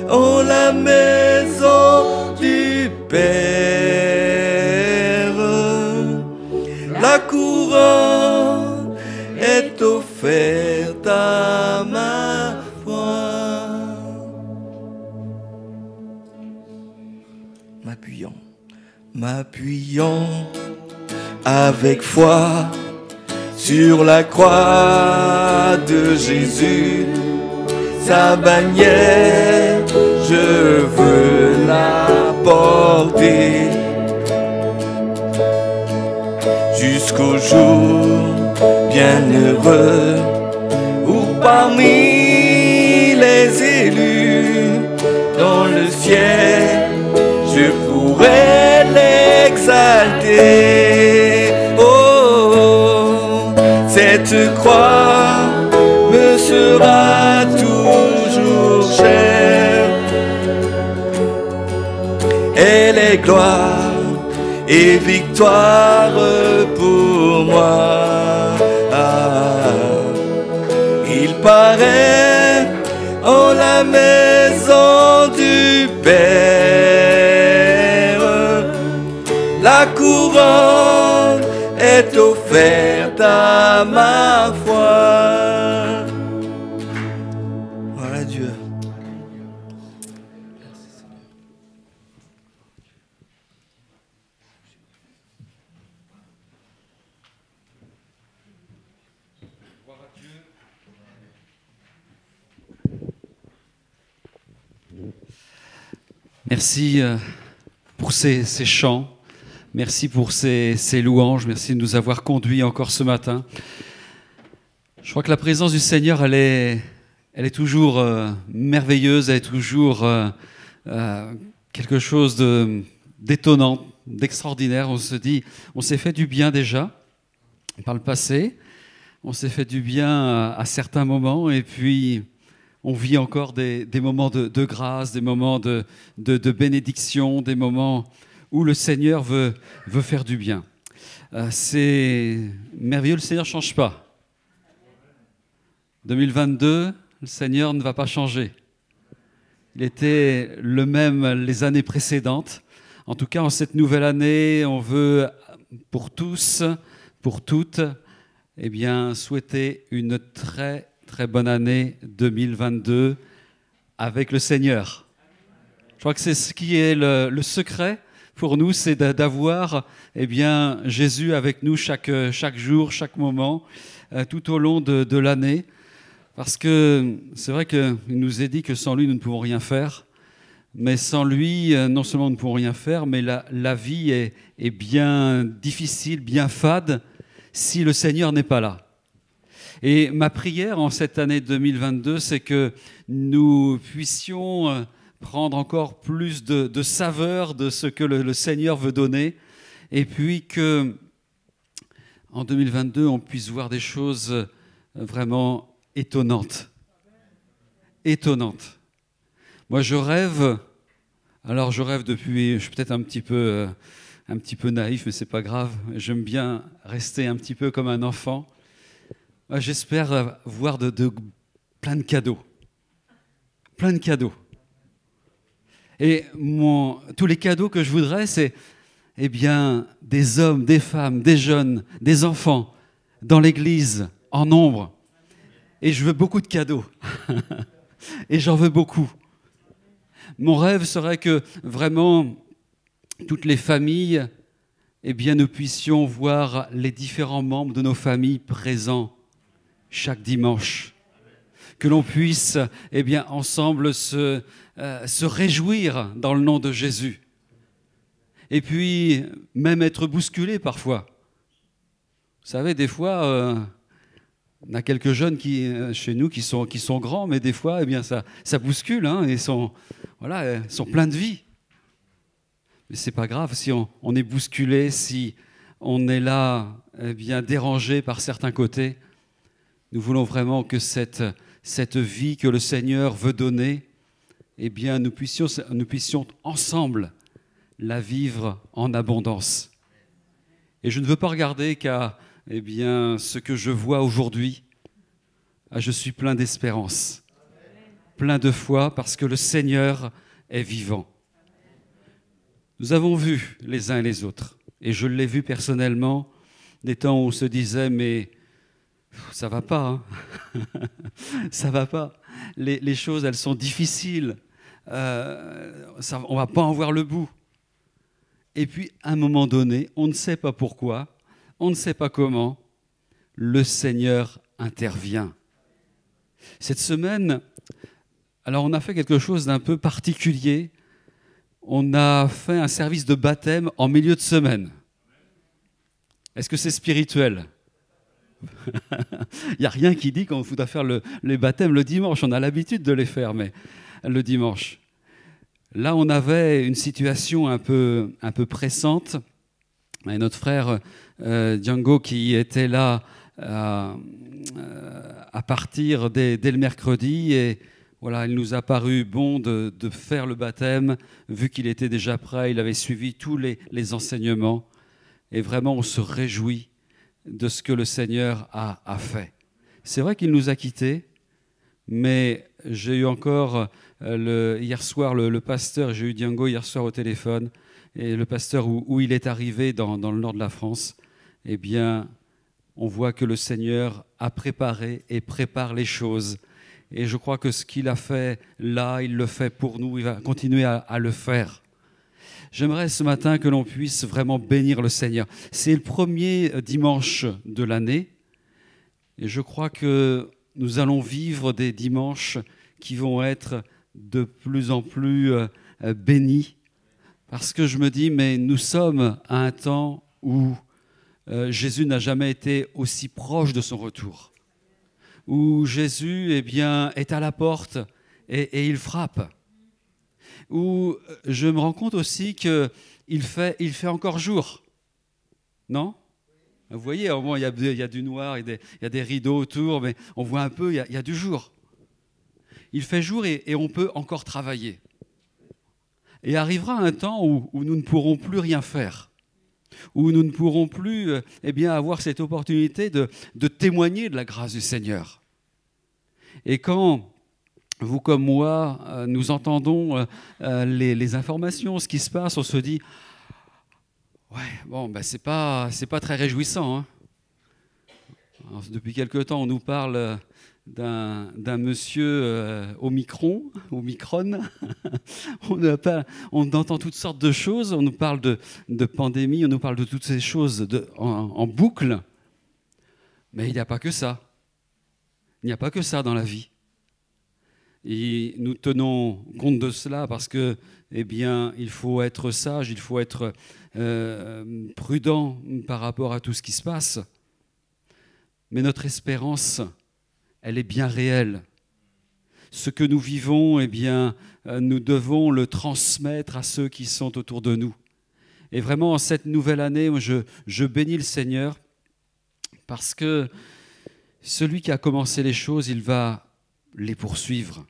Speaker 2: En la maison du Père, la couronne est offerte à ma foi. M'appuyant, m'appuyant avec foi sur la croix de Jésus sa bannière, je veux la porter jusqu'au jour bienheureux où parmi les élus dans le ciel je pourrais l'exalter. Oh, cette croix me sera est gloire et victoire pour moi. Il paraît en la maison du Père, la couronne est offerte à ma foi.
Speaker 3: Merci euh, pour ces, chants. Merci pour ces, louanges. Merci de nous avoir conduits encore ce matin. Je crois que la présence du Seigneur, elle est, toujours euh, merveilleuse, elle est toujours euh, quelque chose d'étonnant, d'extraordinaire. On se dit, on s'est fait du bien déjà par le passé, on s'est fait du bien à, à certains moments, et puis on vit encore des, moments de, grâce, des moments de, bénédiction, des moments où le Seigneur veut, veut faire du bien. Euh, c'est merveilleux, le Seigneur ne change pas. 2022, le Seigneur ne va pas changer. Il était le même les années précédentes. En tout cas, en cette nouvelle année, on veut pour tous, pour toutes, eh bien, souhaiter une très très bonne année 2022 avec le Seigneur. Je crois que c'est ce qui est le, secret pour nous, c'est d'a- d'avoir eh bien, Jésus avec nous chaque, chaque jour, chaque moment, euh, tout au long de, de l'année. Parce que c'est vrai qu'il nous est dit que sans lui, nous ne pouvons rien faire. Mais sans lui, euh, non seulement nous ne pouvons rien faire, mais la, la vie est, est bien difficile, bien fade, si le Seigneur n'est pas là. Et ma prière en cette année 2022, c'est que nous puissions euh, prendre encore plus de, saveur de ce que le, le Seigneur veut donner, et puis que en 2022, on puisse voir des choses euh, vraiment étonnantes. Étonnantes. Moi, je rêve. Alors, je rêve depuis. Je suis peut-être un petit peu, euh, un petit peu naïf, mais c'est pas grave. J'aime bien rester un petit peu comme un enfant. Moi, J'espère euh, voir de, plein de cadeaux, plein de cadeaux. Et tous les cadeaux que je voudrais, c'est eh bien des hommes, des femmes, des jeunes, des enfants dans l'Église en nombre. Et je veux beaucoup de cadeaux. Et j'en veux beaucoup. Mon rêve serait que vraiment toutes les familles, eh bien, nous puissions voir les différents membres de nos familles présents chaque dimanche. Que l'on puisse, eh bien, ensemble se, euh, se réjouir dans le nom de Jésus. Et puis, même être bousculé parfois. Vous savez, des fois, euh, on a quelques jeunes qui, euh, chez nous qui sont, qui sont grands, mais des fois, eh bien, ça, ça bouscule, hein, et sont, voilà, sont pleins de vie. Mais c'est pas grave si on, on est bousculé, si on est là, eh bien, dérangé par certains côtés. Nous voulons vraiment que cette, vie que le Seigneur veut donner, eh bien, nous puissions, ensemble la vivre en abondance. Et je ne veux pas regarder qu'à eh bien, ce que je vois aujourd'hui. Ah, je suis plein d'espérance, plein de foi, parce que le Seigneur est vivant. Nous avons vu les uns et les autres, et je l'ai vu personnellement, des temps où on se disait, mais ça va pas, hein ça va pas. Les, choses, elles sont difficiles, euh, ça, on va pas en voir le bout. Et puis, à un moment donné, on ne sait pas pourquoi, on ne sait pas comment, le Seigneur intervient. Cette semaine, alors on a fait quelque chose d'un peu particulier. On a fait un service de baptême en milieu de semaine. Est-ce que c'est spirituel? Il n'y a rien qui dit qu'on doit faire le, les baptêmes le dimanche. On a l'habitude de les faire, mais le dimanche. Là, on avait une situation un peu, un peu pressante. Et notre frère euh, Django, qui était là euh, à partir dès, le mercredi, et voilà, il nous a paru bon de, faire le baptême, vu qu'il était déjà prêt, il avait suivi tous les, enseignements, et vraiment on se réjouit de ce que le Seigneur a, fait. C'est vrai qu'il nous a quittés, mais j'ai eu encore le, hier soir le, pasteur, j'ai eu Django hier soir au téléphone, et le pasteur où, il est arrivé dans, le nord de la France, eh bien, on voit que le Seigneur a préparé et prépare les choses. Et je crois que ce qu'il a fait là, il le fait pour nous, il va continuer à le faire. J'aimerais ce matin que l'on puisse vraiment bénir le Seigneur. C'est le premier dimanche de l'année, et je crois que nous allons vivre des dimanches qui vont être de plus en plus euh, bénis. Parce que je me dis, mais nous sommes à un temps où euh, Jésus n'a jamais été aussi proche de son retour, où Jésus eh est à la porte et il frappe, où je me rends compte aussi qu'il fait, il fait encore jour. Non? Vous voyez, au moins, il y, a, il y a du noir, il y a, des, il y a, des, rideaux autour, mais on voit un peu, il y a, du jour. Il fait jour et, on peut encore travailler. Et arrivera un temps où, nous ne pourrons plus rien faire, où nous ne pourrons plus euh, eh bien, avoir cette opportunité de témoigner de la grâce du Seigneur. Et quand vous comme moi, euh, nous entendons euh, euh, les, informations, ce qui se passe, on se dit, ouais, bon, ben, c'est pas, pas très réjouissant. hein. Depuis quelque temps, on nous parle d'un, monsieur euh, au micron, au micron. on, pas- on entend toutes sortes de choses. On nous parle de, de pandémie, on nous parle de toutes ces choses en boucle. Mais il n'y a pas que ça. Il n'y a pas que ça dans la vie. Et nous tenons compte de cela parce que, eh bien, il faut être sage, il faut être euh, prudent par rapport à tout ce qui se passe. Mais notre espérance, elle est bien réelle. Ce que nous vivons, eh bien, euh, nous devons le transmettre à ceux qui sont autour de nous. Et vraiment, en cette nouvelle année, je bénis le Seigneur parce que celui qui a commencé les choses, il va les poursuivre.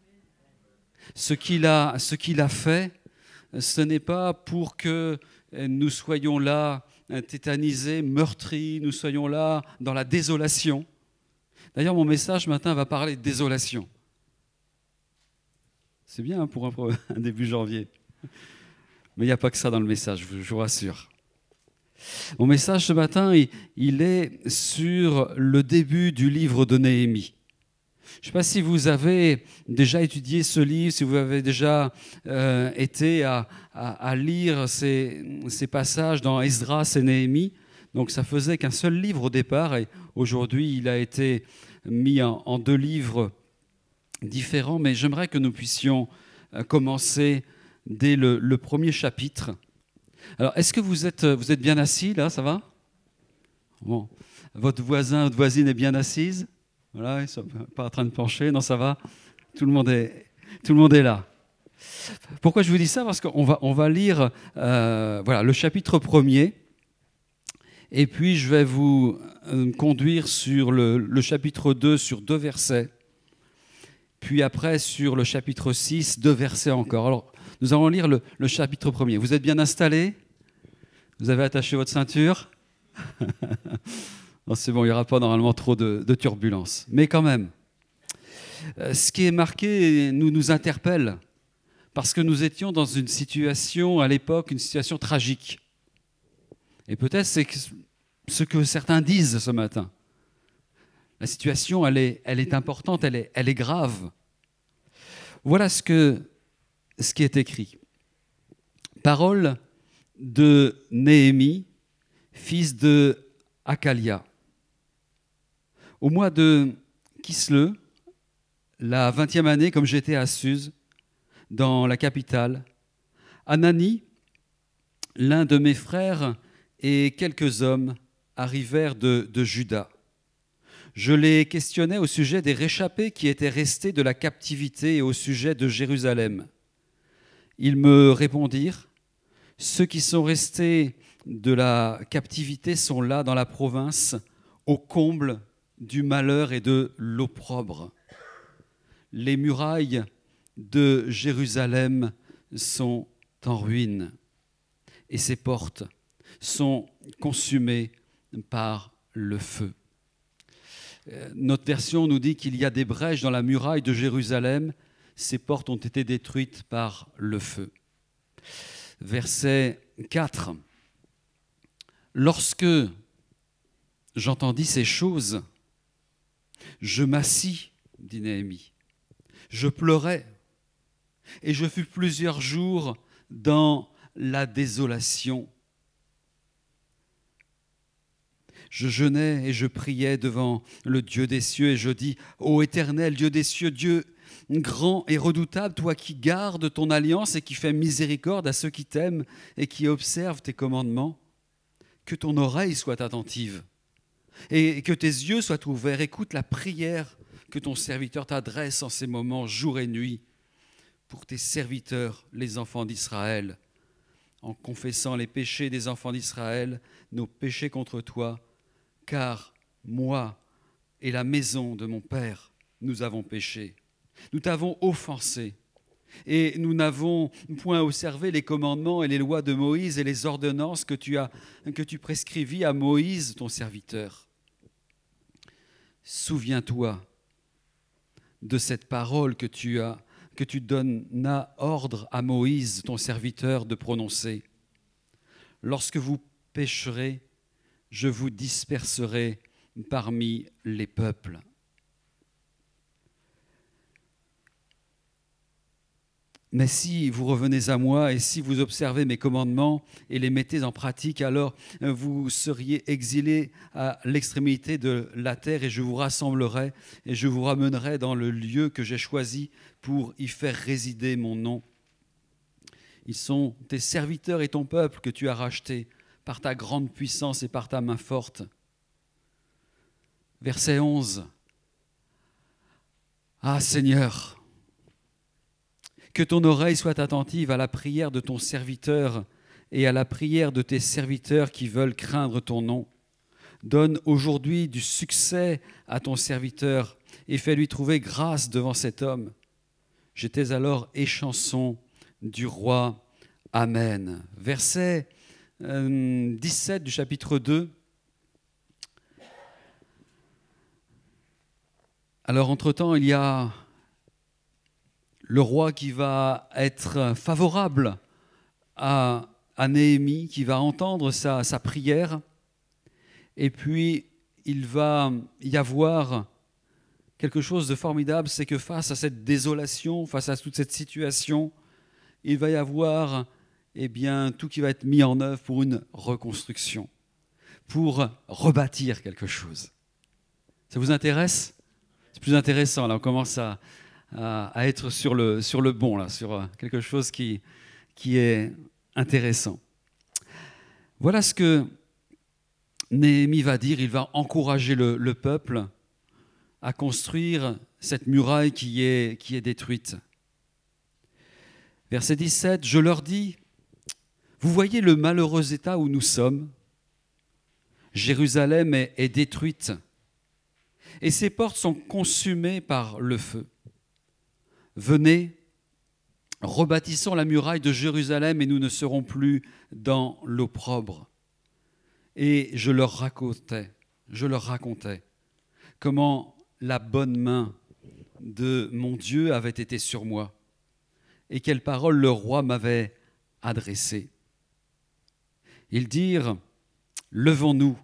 Speaker 3: Ce qu'il a, fait, ce n'est pas pour que nous soyons là euh, tétanisés, meurtris, nous soyons là dans la désolation. D'ailleurs, mon message matin va parler de désolation. C'est bien hein, pour un, début janvier. Mais il n'y a pas que ça dans le message, je vous, rassure. Mon message ce matin, il est sur le début du livre de Néhémie. Je ne sais pas si vous avez déjà étudié ce livre, si vous avez déjà euh, été à, lire ces, passages dans Esdras et Néhémie. Donc ça faisait qu'un seul livre au départ et aujourd'hui il a été mis en, deux livres différents. Mais j'aimerais que nous puissions euh, commencer dès le, le premier chapitre. Alors est-ce que vous êtes, vous êtes bien assis là? Ça va? Bon. Votre voisin, votre voisine est bien assise? Voilà, ils ne sont pas en train de pencher. Non, ça va. Tout le monde est, tout le monde est là. Pourquoi je vous dis ça? Parce qu'on va, on va lire euh, voilà, le chapitre premier. Et puis, je vais vous euh, conduire sur le, chapitre 2, sur deux versets. Puis après, sur le chapitre 6, deux versets encore. Alors, nous allons lire le, le chapitre premier. Vous êtes bien installés? Vous avez attaché votre ceinture? c'est bon, il n'y aura pas normalement trop de, turbulences. Mais quand même, euh, ce qui est marqué nous, interpelle parce que nous étions dans une situation à l'époque, une situation tragique. Et peut-être c'est ce que certains disent ce matin. La situation, elle est, importante, elle est, grave. Voilà ce, ce qui est écrit. Parole de Néhémie, fils de Akalia. Au mois de Kisleu, la 20e année, comme j'étais à Suse, dans la capitale, Anani, l'un de mes frères, et quelques hommes arrivèrent de, de Juda. Je les questionnais au sujet des réchappés qui étaient restés de la captivité et au sujet de Jérusalem. Ils me répondirent, ceux qui sont restés de la captivité sont là dans la province, au comble du malheur et de l'opprobre. Les murailles de Jérusalem sont en ruine et ses portes sont consumées par le feu. Euh, Notre version nous dit qu'il y a des brèches dans la muraille de Jérusalem. Ces portes ont été détruites par le feu. Verset 4. Lorsque j'entendis ces choses, je m'assis, dit Néhémie. Je pleurais et je fus plusieurs jours dans la désolation. Je jeûnais et je priais devant le Dieu des cieux et je dis, Ô éternel Dieu des cieux, Dieu grand et redoutable, toi qui gardes ton alliance et qui fais miséricorde à ceux qui t'aiment et qui observent tes commandements, que ton oreille soit attentive et que tes yeux soient ouverts. Écoute la prière que ton serviteur t'adresse en ces moments, jour et nuit, pour tes serviteurs, les enfants d'Israël, en confessant les péchés des enfants d'Israël, nos péchés contre toi, car moi et la maison de mon Père, nous avons péché. Nous t'avons offensé Et nous n'avons point observé les commandements et les lois de Moïse et les ordonnances que tu, as, que prescrivis à Moïse, ton serviteur. Souviens-toi de cette parole que tu as que tu donnas ordre à Moïse, ton serviteur, de prononcer. Lorsque vous pécherez, je vous disperserai parmi les peuples. Mais si vous revenez à moi et si vous observez mes commandements et les mettez en pratique, alors vous seriez exilés à l'extrémité de la terre et je vous rassemblerai et je vous ramènerai dans le lieu que j'ai choisi pour y faire résider mon nom. Ils sont tes serviteurs et ton peuple que tu as rachetés par ta grande puissance et par ta main forte. Verset 11. Ah Seigneur, que ton oreille soit attentive à la prière de ton serviteur et à la prière de tes serviteurs qui veulent craindre ton nom. Donne aujourd'hui du succès à ton serviteur et fais-lui trouver grâce devant cet homme. J'étais alors échanson du roi. Amen. Verset 17 du chapitre 2. Alors, entre-temps, il y a le roi qui va être favorable à, à Néhémie, qui va entendre sa, sa prière, et puis il va y avoir quelque chose de formidable, c'est que face à cette désolation, face à toute cette situation, il va y avoir eh bien, tout qui va être mis en œuvre pour une reconstruction, pour rebâtir quelque chose. Ça vous intéresse? C'est plus intéressant, là on commence à, à, être sur le, sur le bon, là, sur quelque chose qui, qui est intéressant. Voilà ce que Néhémie va dire, il va encourager le, le peuple à construire cette muraille qui est, qui est détruite. Verset 17, je leur dis, vous voyez le malheureux état où nous sommes Jérusalem est, est détruite et ses portes sont consumées par le feu. Venez, rebâtissons la muraille de Jérusalem et nous ne serons plus dans l'opprobre. Et je leur racontais, je leur racontais comment la bonne main de mon Dieu avait été sur moi et quelles paroles le roi m'avait adressées. Ils dirent, levons-nous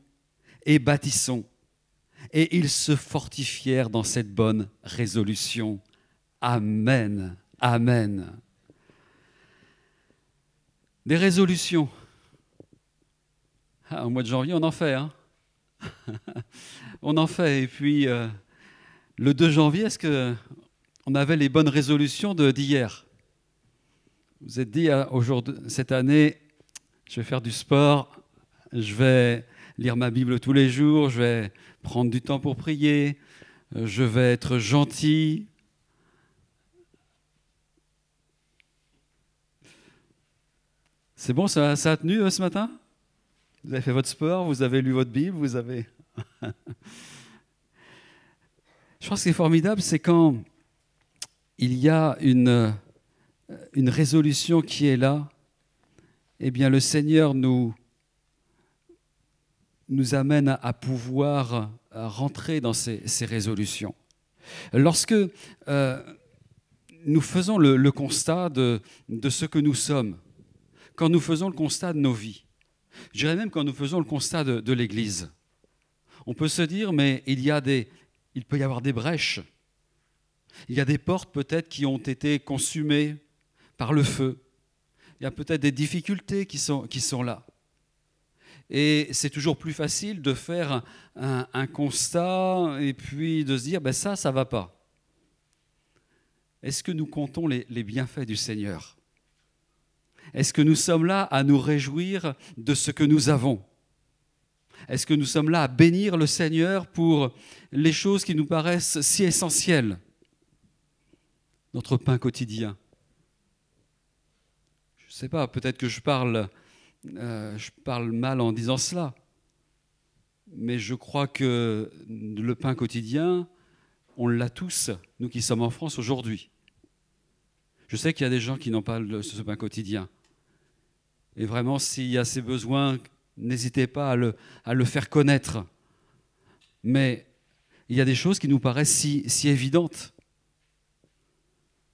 Speaker 3: et bâtissons. Et ils se fortifièrent dans cette bonne résolution. Amen. Amen. Des résolutions. Ah, au mois de janvier, on en fait. Hein on en fait. Et puis, euh, le 2 janvier, est-ce que on avait les bonnes résolutions d'hier? Vous êtes dit, aujourd'hui, cette année, je vais faire du sport, je vais lire ma Bible tous les jours, je vais prendre du temps pour prier, euh, je vais être gentil. C'est bon, ça, a tenu euh, ce matin? Vous avez fait votre sport, vous avez lu votre Bible, vous avez... je pense que ce qui est formidable, c'est quand il y a une, une résolution qui est là, eh bien le Seigneur nous, nous amène à, pouvoir rentrer dans ces, ces résolutions. Lorsque euh, nous faisons le, le constat de, de, ce que nous sommes, quand nous faisons le constat de nos vies, je dirais même quand nous faisons le constat de, l'Église, on peut se dire, mais il, y a des, il peut y avoir des brèches, il y a des portes peut-être qui ont été consumées par le feu, il y a peut-être des difficultés qui sont, qui sont là. Et c'est toujours plus facile de faire un, constat et puis de se dire, ben ça, ça ne va pas. Est-ce que nous comptons les bienfaits du Seigneur? Est-ce que nous sommes là à nous réjouir de ce que nous avons? Est-ce que nous sommes là à bénir le Seigneur pour les choses qui nous paraissent si essentielles? Notre pain quotidien. Je ne sais pas, peut-être que je parle euh, je parle mal en disant cela, mais je crois que le pain quotidien, on l'a tous, nous qui sommes en France aujourd'hui. Je sais qu'il y a des gens qui n'ont pas le- ce pain quotidien. Et vraiment, s'il y a ces besoins, n'hésitez pas à le, faire connaître. Mais il y a des choses qui nous paraissent si, évidentes.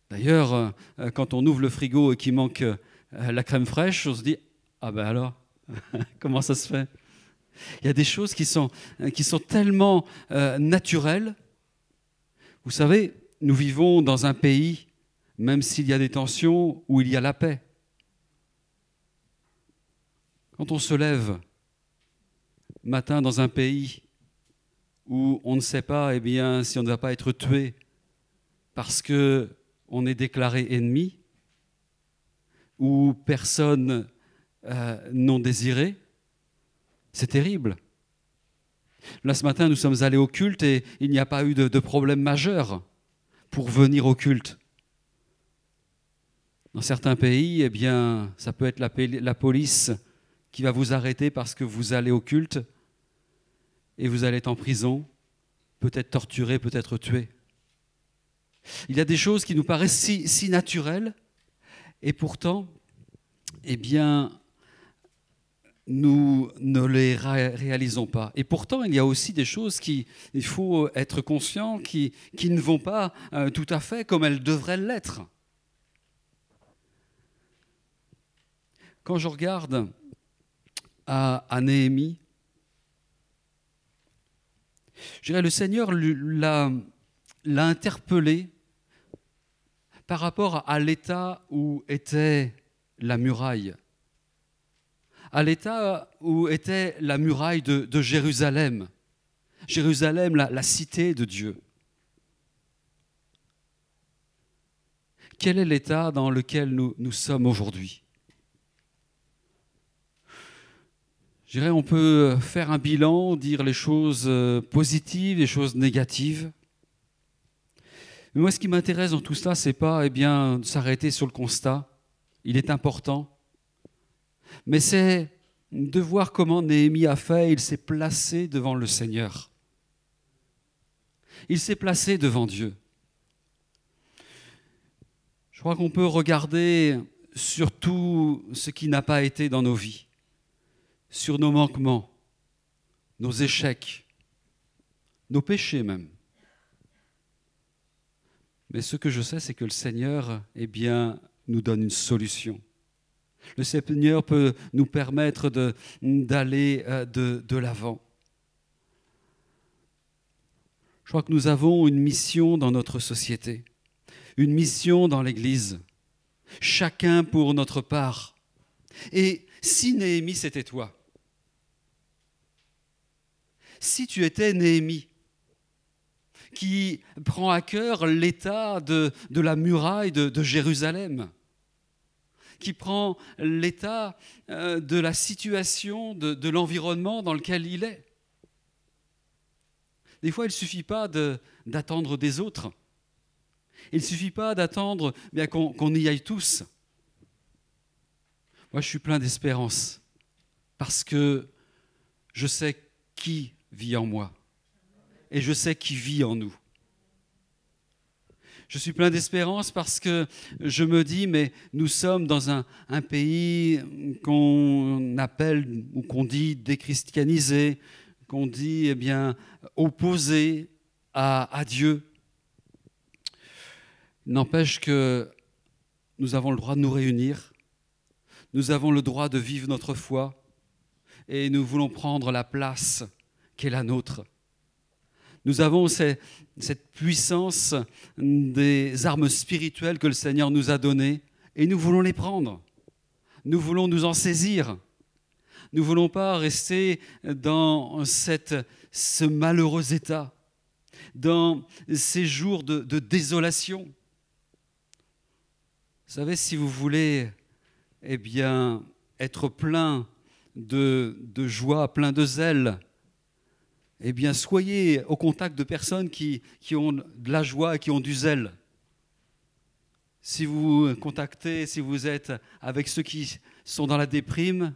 Speaker 3: D'ailleurs, euh, quand on ouvre le frigo et qu'il manque euh, la crème fraîche, on se dit Ah ben alors, comment ça se fait? Il y a des choses qui sont, qui sont tellement euh, naturelles. Vous savez, nous vivons dans un pays, même s'il y a des tensions, où il y a la paix. Quand on se lève matin dans un pays où on ne sait pas eh si on ne va pas être tué parce que on est déclaré ennemi, ou personne euh, non désiré, c'est terrible. Là, ce matin, nous sommes allés au culte et il n'y a pas eu de problème majeur pour venir au culte. Dans certains pays, eh bien, ça peut être la, poli- la police qui va vous arrêter parce que vous allez au culte et vous allez être en prison, peut-être torturé, peut-être tué. Il y a des choses qui nous paraissent si, naturelles et pourtant, eh bien, nous ne les ré- réalisons pas. Et pourtant, il y a aussi des choses qui, il faut être conscient, qui, qui ne vont pas euh, tout à fait comme elles devraient l'être. Quand je regarde à, Néhémie, je dirais le Seigneur l'a interpellé par rapport à l'état où était la muraille, à l'état où était la muraille de, Jérusalem, Jérusalem, la, cité de Dieu. Quel est l'état dans lequel nous sommes aujourd'hui? Je dirais, on peut faire un bilan, dire les choses euh, positives, les choses négatives. Mais moi, ce qui m'intéresse dans tout cela, c'est pas eh bien de s'arrêter sur le constat. Il est important, mais c'est de voir comment Néhémie a fait. Il s'est placé devant le Seigneur. Il s'est placé devant Dieu. Je crois qu'on peut regarder sur tout ce qui n'a pas été dans nos vies, sur nos manquements, nos échecs, nos péchés même. Mais ce que je sais, c'est que le Seigneur, eh bien, nous donne une solution. Le Seigneur peut nous permettre d'aller euh, de, de l'avant. Je crois que nous avons une mission dans notre société, une mission dans l'Église, chacun pour notre part. Et si Néhémie, c'était toi, si tu étais Néhémie, qui prend à cœur l'état de, la muraille de, Jérusalem, qui prend l'état euh, de la situation, de, l'environnement dans lequel il est. Des fois, il ne suffit pas d'attendre des autres. Il ne suffit pas d'attendre qu'on y aille tous. Moi, je suis plein d'espérance parce que je sais qui vit en moi et je sais qui vit en nous. Je suis plein d'espérance parce que je me dis, mais nous sommes dans un, pays qu'on appelle ou qu'on dit déchristianisé, qu'on dit eh bien opposé à Dieu. N'empêche que nous avons le droit de nous réunir, nous avons le droit de vivre notre foi et nous voulons prendre la place qui est la nôtre. Nous avons cette puissance des armes spirituelles que le Seigneur nous a données et nous voulons les prendre. Nous voulons nous en saisir. Nous ne voulons pas rester dans ce malheureux état, dans ces jours de, désolation. Vous savez, si vous voulez eh bien, être plein de joie, plein de zèle, eh bien, soyez au contact de personnes qui, ont de la joie et qui ont du zèle. Si vous contactez, si vous êtes avec ceux qui sont dans la déprime,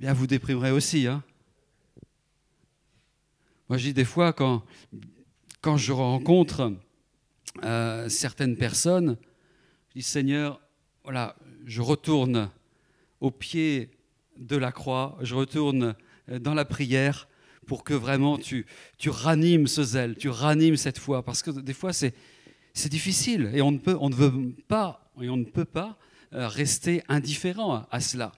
Speaker 3: eh vous déprimerez aussi. hein. Moi, je dis des fois, quand, quand je rencontre euh, certaines personnes, Je dis Seigneur, voilà, je retourne au pied de la croix, je retourne euh, dans la prière pour que vraiment tu, tu ranimes ce zèle, tu ranimes cette foi. Parce que des fois, c'est, difficile et on ne, peut, on ne veut pas et on ne peut pas euh, rester indifférent à cela.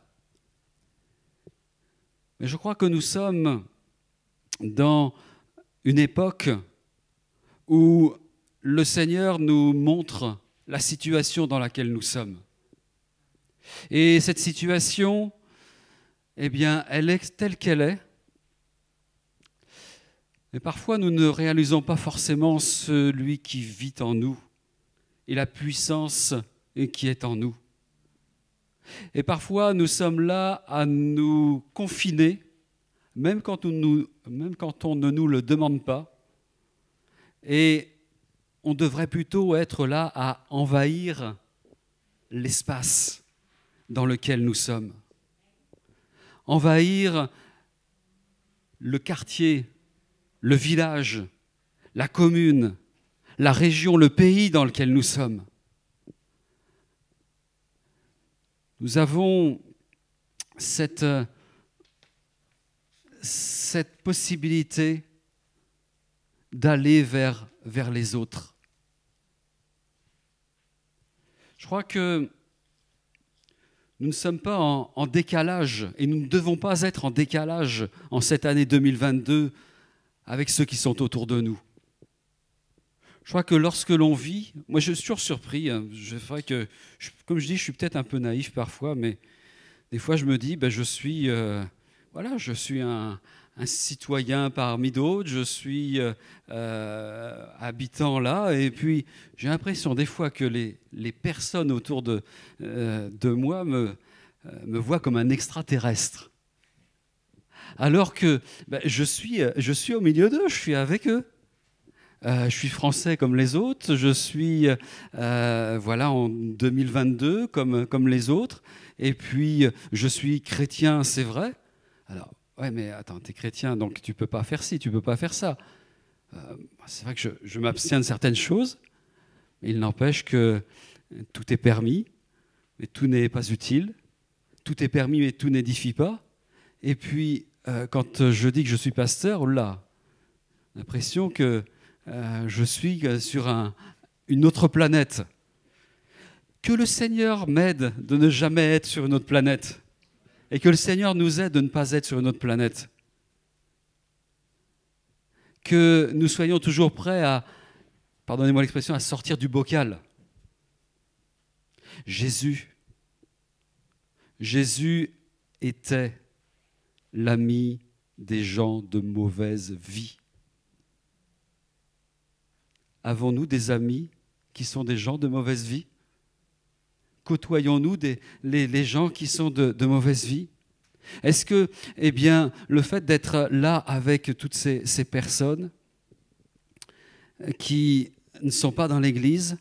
Speaker 3: Mais je crois que nous sommes dans une époque où le Seigneur nous montre la situation dans laquelle nous sommes. Et cette situation, eh bien, elle est telle qu'elle est. Mais parfois, nous ne réalisons pas forcément celui qui vit en nous et la puissance qui est en nous. Et parfois, nous sommes là à nous confiner, même quand, même quand on ne nous le demande pas. Et on devrait plutôt être là à envahir l'espace dans lequel nous sommes. Envahir le quartier, le village, la commune, la région, le pays dans lequel nous sommes. Nous avons cette, cette possibilité d'aller vers, vers les autres. Je crois que nous ne sommes pas en, en, décalage et nous ne devons pas être en décalage en cette année 2022 avec ceux qui sont autour de nous. Je crois que lorsque l'on vit, moi je suis toujours surpris, hein, je ferais que, comme je dis, je suis peut-être un peu naïf parfois, mais des fois je me dis, ben, je suis, euh, voilà, je suis un, citoyen parmi d'autres, je suis euh, euh, habitant là, et puis j'ai l'impression des fois que les, personnes autour de, moi me voient comme un extraterrestre. Alors que ben, je, suis, je suis au milieu d'eux, je suis avec eux. Euh, je suis français comme les autres, je suis euh, voilà en 2022 comme, comme les autres, et puis je suis chrétien, c'est vrai. Alors, ouais, mais attends, tu es chrétien, donc tu peux pas faire ci, tu peux pas faire ça. Euh, c'est vrai que je, je m'abstiens de certaines choses, mais il n'empêche que tout est permis, mais tout n'est pas utile. Tout est permis, mais tout n'édifie pas. Et puis, euh, quand je dis que je suis pasteur, là, l'impression que euh, je suis sur un, une autre planète. Que le Seigneur m'aide de ne jamais être sur une autre planète. Et que le Seigneur nous aide de ne pas être sur une autre planète. Que nous soyons toujours prêts à, pardonnez-moi l'expression, à sortir du bocal. Jésus, Jésus était l'ami des gens de mauvaise vie. Avons-nous des amis qui sont des gens de mauvaise vie? Côtoyons-nous des, les, gens qui sont de, mauvaise vie? Est-ce que, eh bien, le fait d'être là avec toutes ces, personnes qui ne sont pas dans l'Église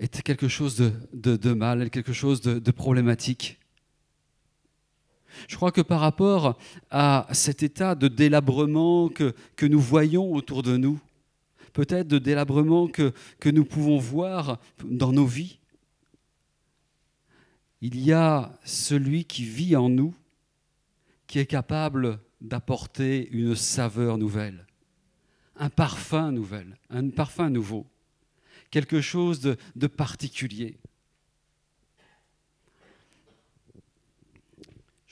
Speaker 3: est quelque chose de mal, quelque chose de problématique? Je crois que par rapport à cet état de délabrement que, nous voyons autour de nous, peut-être de délabrement que, nous pouvons voir dans nos vies, il y a celui qui vit en nous, qui est capable d'apporter une saveur nouvelle, un parfum nouvel, un parfum nouveau, quelque chose de particulier.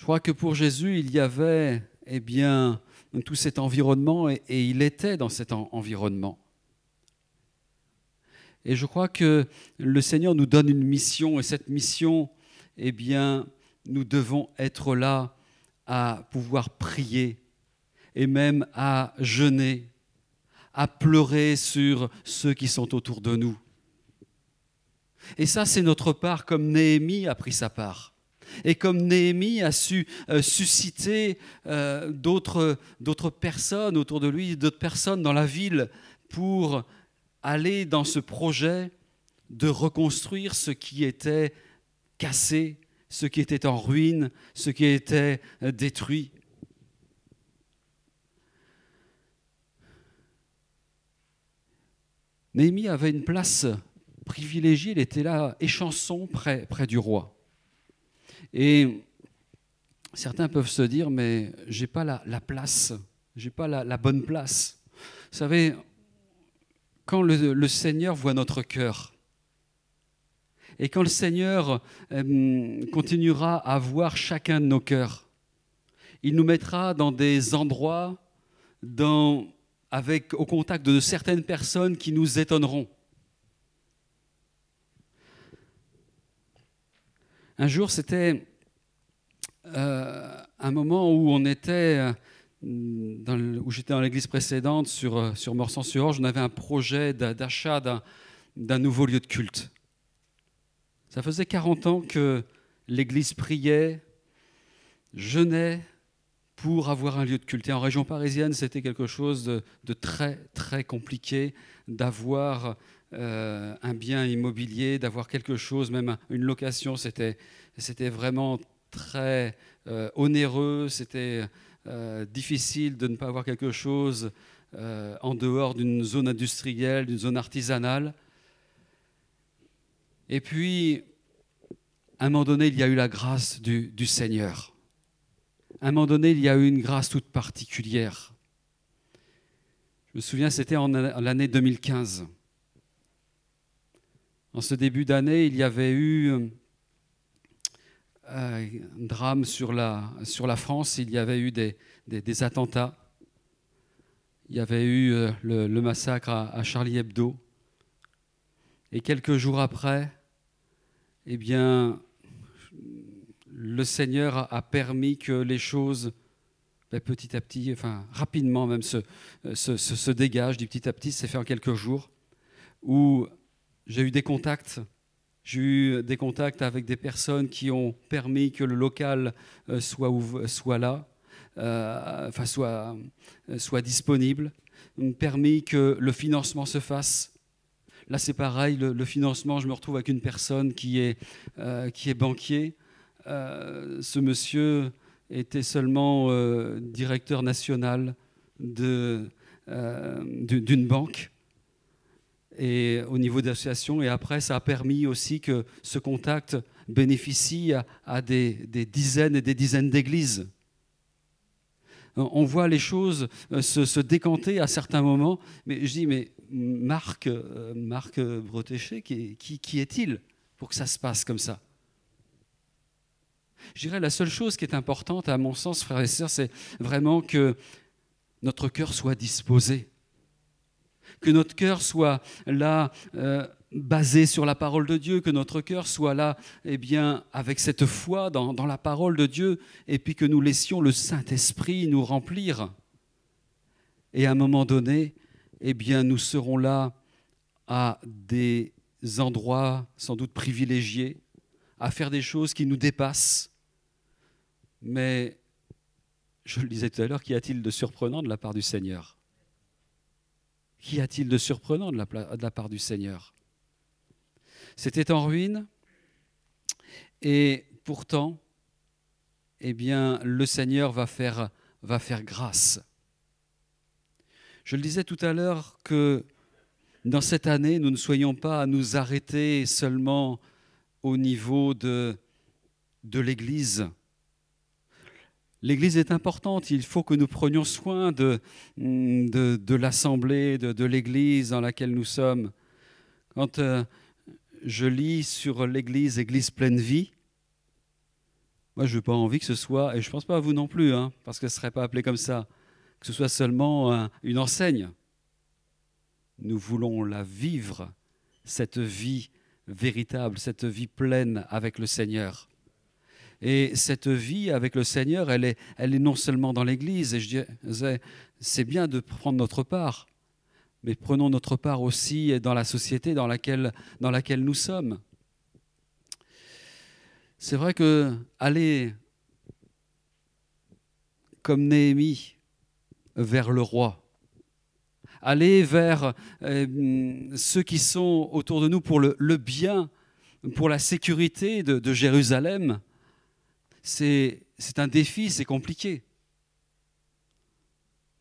Speaker 3: Crois que pour Jésus, il y avait eh bien, tout cet environnement et, il était dans cet en environnement. Et je crois que le Seigneur nous donne une mission et cette mission, eh bien, nous devons être là à pouvoir prier et même à jeûner, à pleurer sur ceux qui sont autour de nous. Et ça, c'est notre part, comme Néhémie a pris sa part. Et comme Néhémie a su euh, susciter euh, d'autres personnes autour de lui, d'autres personnes dans la ville pour aller dans ce projet de reconstruire ce qui était cassé, ce qui était en ruine, ce qui était euh, détruit. Néhémie avait une place privilégié, il était là, échanson, près du roi. Et certains peuvent se dire, mais j'ai pas la, la place, j'ai pas la, bonne place. Vous savez, quand le, Seigneur voit notre cœur, et quand le Seigneur euh, continuera à voir chacun de nos cœurs, il nous mettra dans des endroits, avec, au contact de certaines personnes qui nous étonneront. Un jour, c'était euh, un moment euh, où j'étais dans l'église précédente sur, euh, sur Morsan-sur-Orge, on avait un projet d'a- d'achat d'un- nouveau lieu de culte. Ça faisait 40 ans que l'église priait, jeûnait pour avoir un lieu de culte. Et en région parisienne, c'était quelque chose de très, très compliqué d'avoir euh, un bien immobilier, d'avoir quelque chose, même un- une location. C'était vraiment très euh, onéreux, c'était euh, difficile de ne pas avoir quelque chose en dehors d'une zone industrielle, d'une zone artisanale. Et puis, à un moment donné, il y a eu la grâce du, Seigneur. À un moment donné, il y a eu une grâce toute particulière. Je me souviens, c'était en l'année 2015. En ce début d'année, il y avait eu euh, un drame sur la, France, il y avait eu des, attentats. Il y avait eu euh, le, massacre à, Charlie Hebdo. Et quelques jours après, eh bien, le Seigneur a- permis que les choses, ben, petit à petit, enfin rapidement même, se, se- se dégagent. Du petit à petit, c'est fait en quelques jours, où j'ai eu des contacts. J'ai eu des contacts avec des personnes qui ont permis que le local euh, soit, là, euh, enfin soit, euh, disponible, permis que le financement se fasse. Là, c'est pareil, le, financement, je me retrouve avec une personne qui est, qui est banquier. Ce monsieur était seulement directeur national d'une banque et au niveau d'association. Et après, ça a permis aussi que ce contact bénéficie à, des, dizaines et des dizaines d'églises. On voit les choses euh, se, décanter à certains moments, mais je dis, mais Marc, euh, Marc Bretéché, qui, qui est-il pour que ça se passe comme ça? Je dirais la seule chose qui est importante, à mon sens, frères et sœurs, c'est vraiment que notre cœur soit disposé que notre cœur soit là euh, basé sur la parole de Dieu, que notre cœur soit là eh bien, avec cette foi dans, la parole de Dieu, et puis que nous laissions le Saint-Esprit nous remplir. Et à un moment donné, eh bien, nous serons là à des endroits sans doute privilégiés, à faire des choses qui nous dépassent. Mais, je le disais tout à l'heure, qu'y a-t-il de surprenant de la part du Seigneur? Qu'y a-t-il de surprenant de la, part du Seigneur? C'était en ruine, et pourtant, eh bien, le Seigneur va faire, grâce. Je le disais tout à l'heure que dans cette année, nous ne soyons pas à nous arrêter seulement au niveau de l'Église. L'Église est importante, il faut que nous prenions soin de, l'Assemblée, de, l'Église dans laquelle nous sommes. Quand euh, je lis sur l'Église, Église pleine vie, moi je n'ai pas envie que ce soit, et je ne pense pas à vous non plus, hein, parce que ce ne serait pas appelé comme ça, que ce soit seulement un- une enseigne. Nous voulons la vivre, cette vie véritable, cette vie pleine avec le Seigneur. Et cette vie avec le Seigneur, elle est, non seulement dans l'Église, et je disais, c'est bien de prendre notre part, mais prenons notre part aussi dans la société dans laquelle, nous sommes. C'est vrai que aller comme Néhémie vers le roi, aller vers euh, ceux qui sont autour de nous pour le, bien, pour la sécurité de Jérusalem, c'est un défi, c'est compliqué.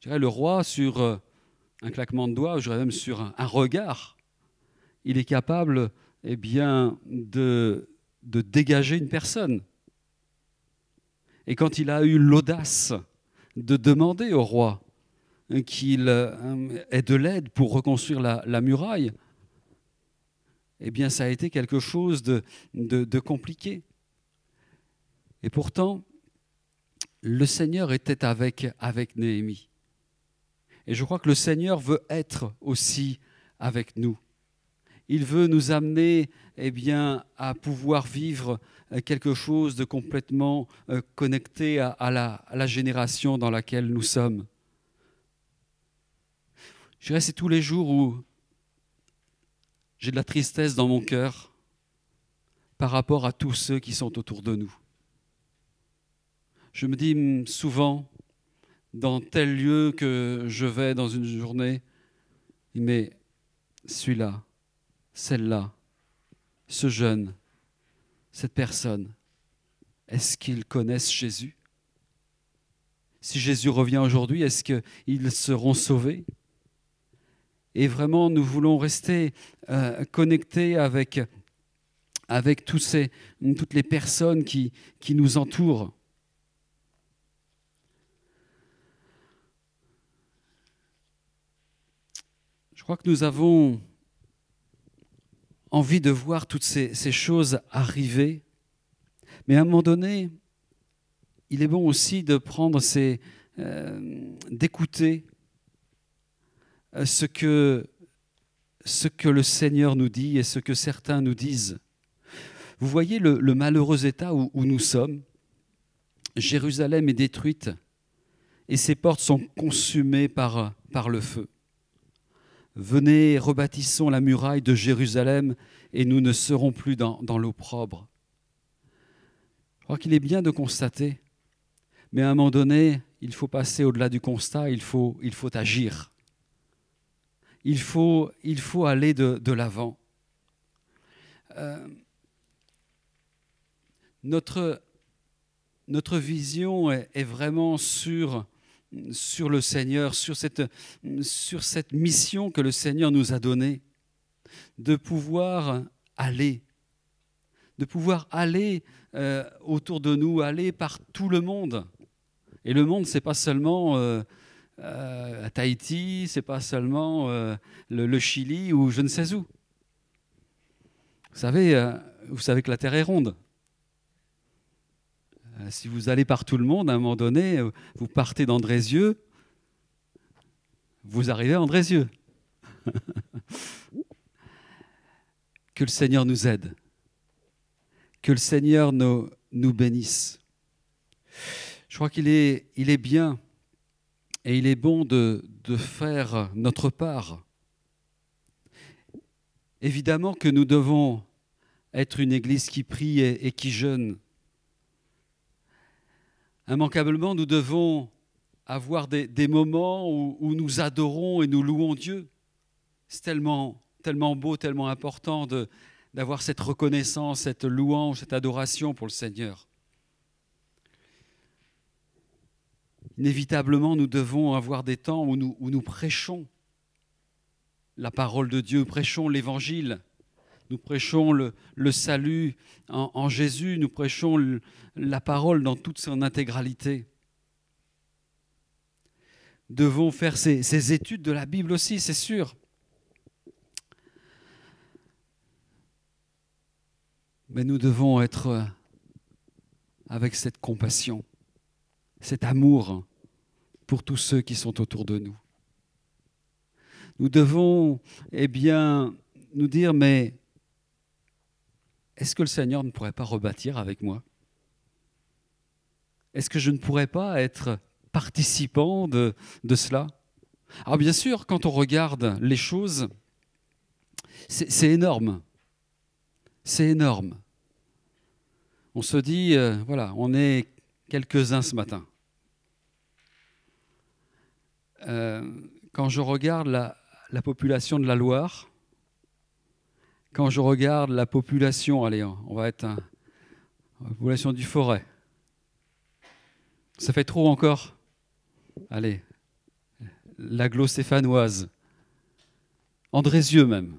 Speaker 3: Le roi sur euh, un claquement de doigts, je dirais même sur un, regard, il est capable eh bien, de, dégager une personne. Et quand il a eu l'audace de demander au roi qu'il euh, ait de l'aide pour reconstruire la, muraille, eh bien, ça a été quelque chose de compliqué. Et pourtant, le Seigneur était avec, avec Néhémie. Et je crois que le Seigneur veut être aussi avec nous. Il veut nous amener eh bien, à pouvoir vivre quelque chose de complètement euh, connecté à, à, la, à la génération dans laquelle nous sommes. Je dirais, c'est tous les jours où j'ai de la tristesse dans mon cœur par rapport à tous ceux qui sont autour de nous. Je me dis souvent, dans tel lieu que je vais dans une journée, mais celui-là, celle-là, ce jeune, cette personne, est-ce qu'ils connaissent Jésus? Si Jésus revient aujourd'hui, est-ce qu'ils seront sauvés? Et vraiment, nous voulons rester euh, connectés avec, toutes les personnes qui nous entourent. Crois que nous avons envie de voir toutes ces, choses arriver. Mais à un moment donné, il est bon aussi de prendre ces, euh, d'écouter ce que, ce que le Seigneur nous dit et ce que certains nous disent. Vous voyez le, malheureux état où, nous sommes. Jérusalem est détruite et ses portes sont consumées par le feu. Venez, rebâtissons la muraille de Jérusalem et nous ne serons plus dans, l'opprobre. Je crois qu'il est bien de constater, mais à un moment donné, il faut passer au-delà du constat, il faut, il faut agir. Il faut, il faut aller de, de l'avant. Euh, notre, notre vision est, est vraiment sur sur le Seigneur, sur cette, mission que le Seigneur nous a donnée, de pouvoir aller, de pouvoir aller euh, autour de nous, aller par tout le monde. Et le monde, c'est pas seulement euh, euh, à Tahiti, c'est pas seulement le, le, Chili ou je ne sais où. Vous savez, vous savez que la Terre est ronde. Si vous allez par tout le monde, à un moment donné, vous partez d'Andrézieux, vous arrivez à Andrézieux. que le Seigneur nous aide. Que le Seigneur nous, bénisse. Je crois qu'il est, bien et il est bon de, faire notre part. Évidemment que nous devons être une église qui prie et qui jeûne immanquablement, nous devons avoir des, moments où, nous adorons et nous louons Dieu. C'est tellement, beau, tellement important d'avoir cette reconnaissance, cette louange, cette adoration pour le Seigneur. Inévitablement, nous devons avoir des temps où nous prêchons la parole de Dieu, prêchons l'Évangile, nous prêchons le, salut en, Jésus, nous prêchons la parole dans toute son intégralité. Devons faire ces, ces études de la Bible aussi, c'est sûr. Mais nous devons être avec cette compassion, cet amour pour tous ceux qui sont autour de nous. Nous devons, eh bien, nous dire, mais est-ce que le Seigneur ne pourrait pas rebâtir avec moi? Est-ce que je ne pourrais pas être participant de, cela? Alors bien sûr, quand on regarde les choses, c'est énorme. C'est énorme. On se dit, euh, voilà, on est quelques-uns ce matin. Euh, quand je regarde la population de la Loire, quand je regarde la population, allez, on va être un, la population du forêt. Ça fait trop encore Allez, l'aglo-stéphanoise, Andrézieux même.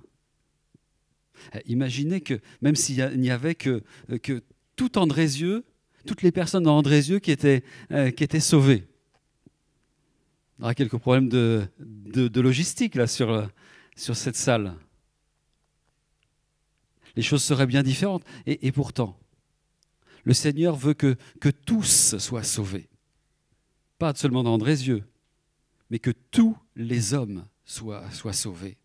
Speaker 3: Euh, Imaginez que même s'il n'y avait que, euh, que tout Andrézieux, toutes les personnes dans Andrézieux qui étaient, euh, qui étaient sauvées. Il y aura quelques problèmes de, logistique là sur cette salle. Les choses seraient bien différentes. Et, pourtant, le Seigneur veut que, tous soient sauvés. Pas seulement dans Andrézieux, mais que tous les hommes soient, sauvés.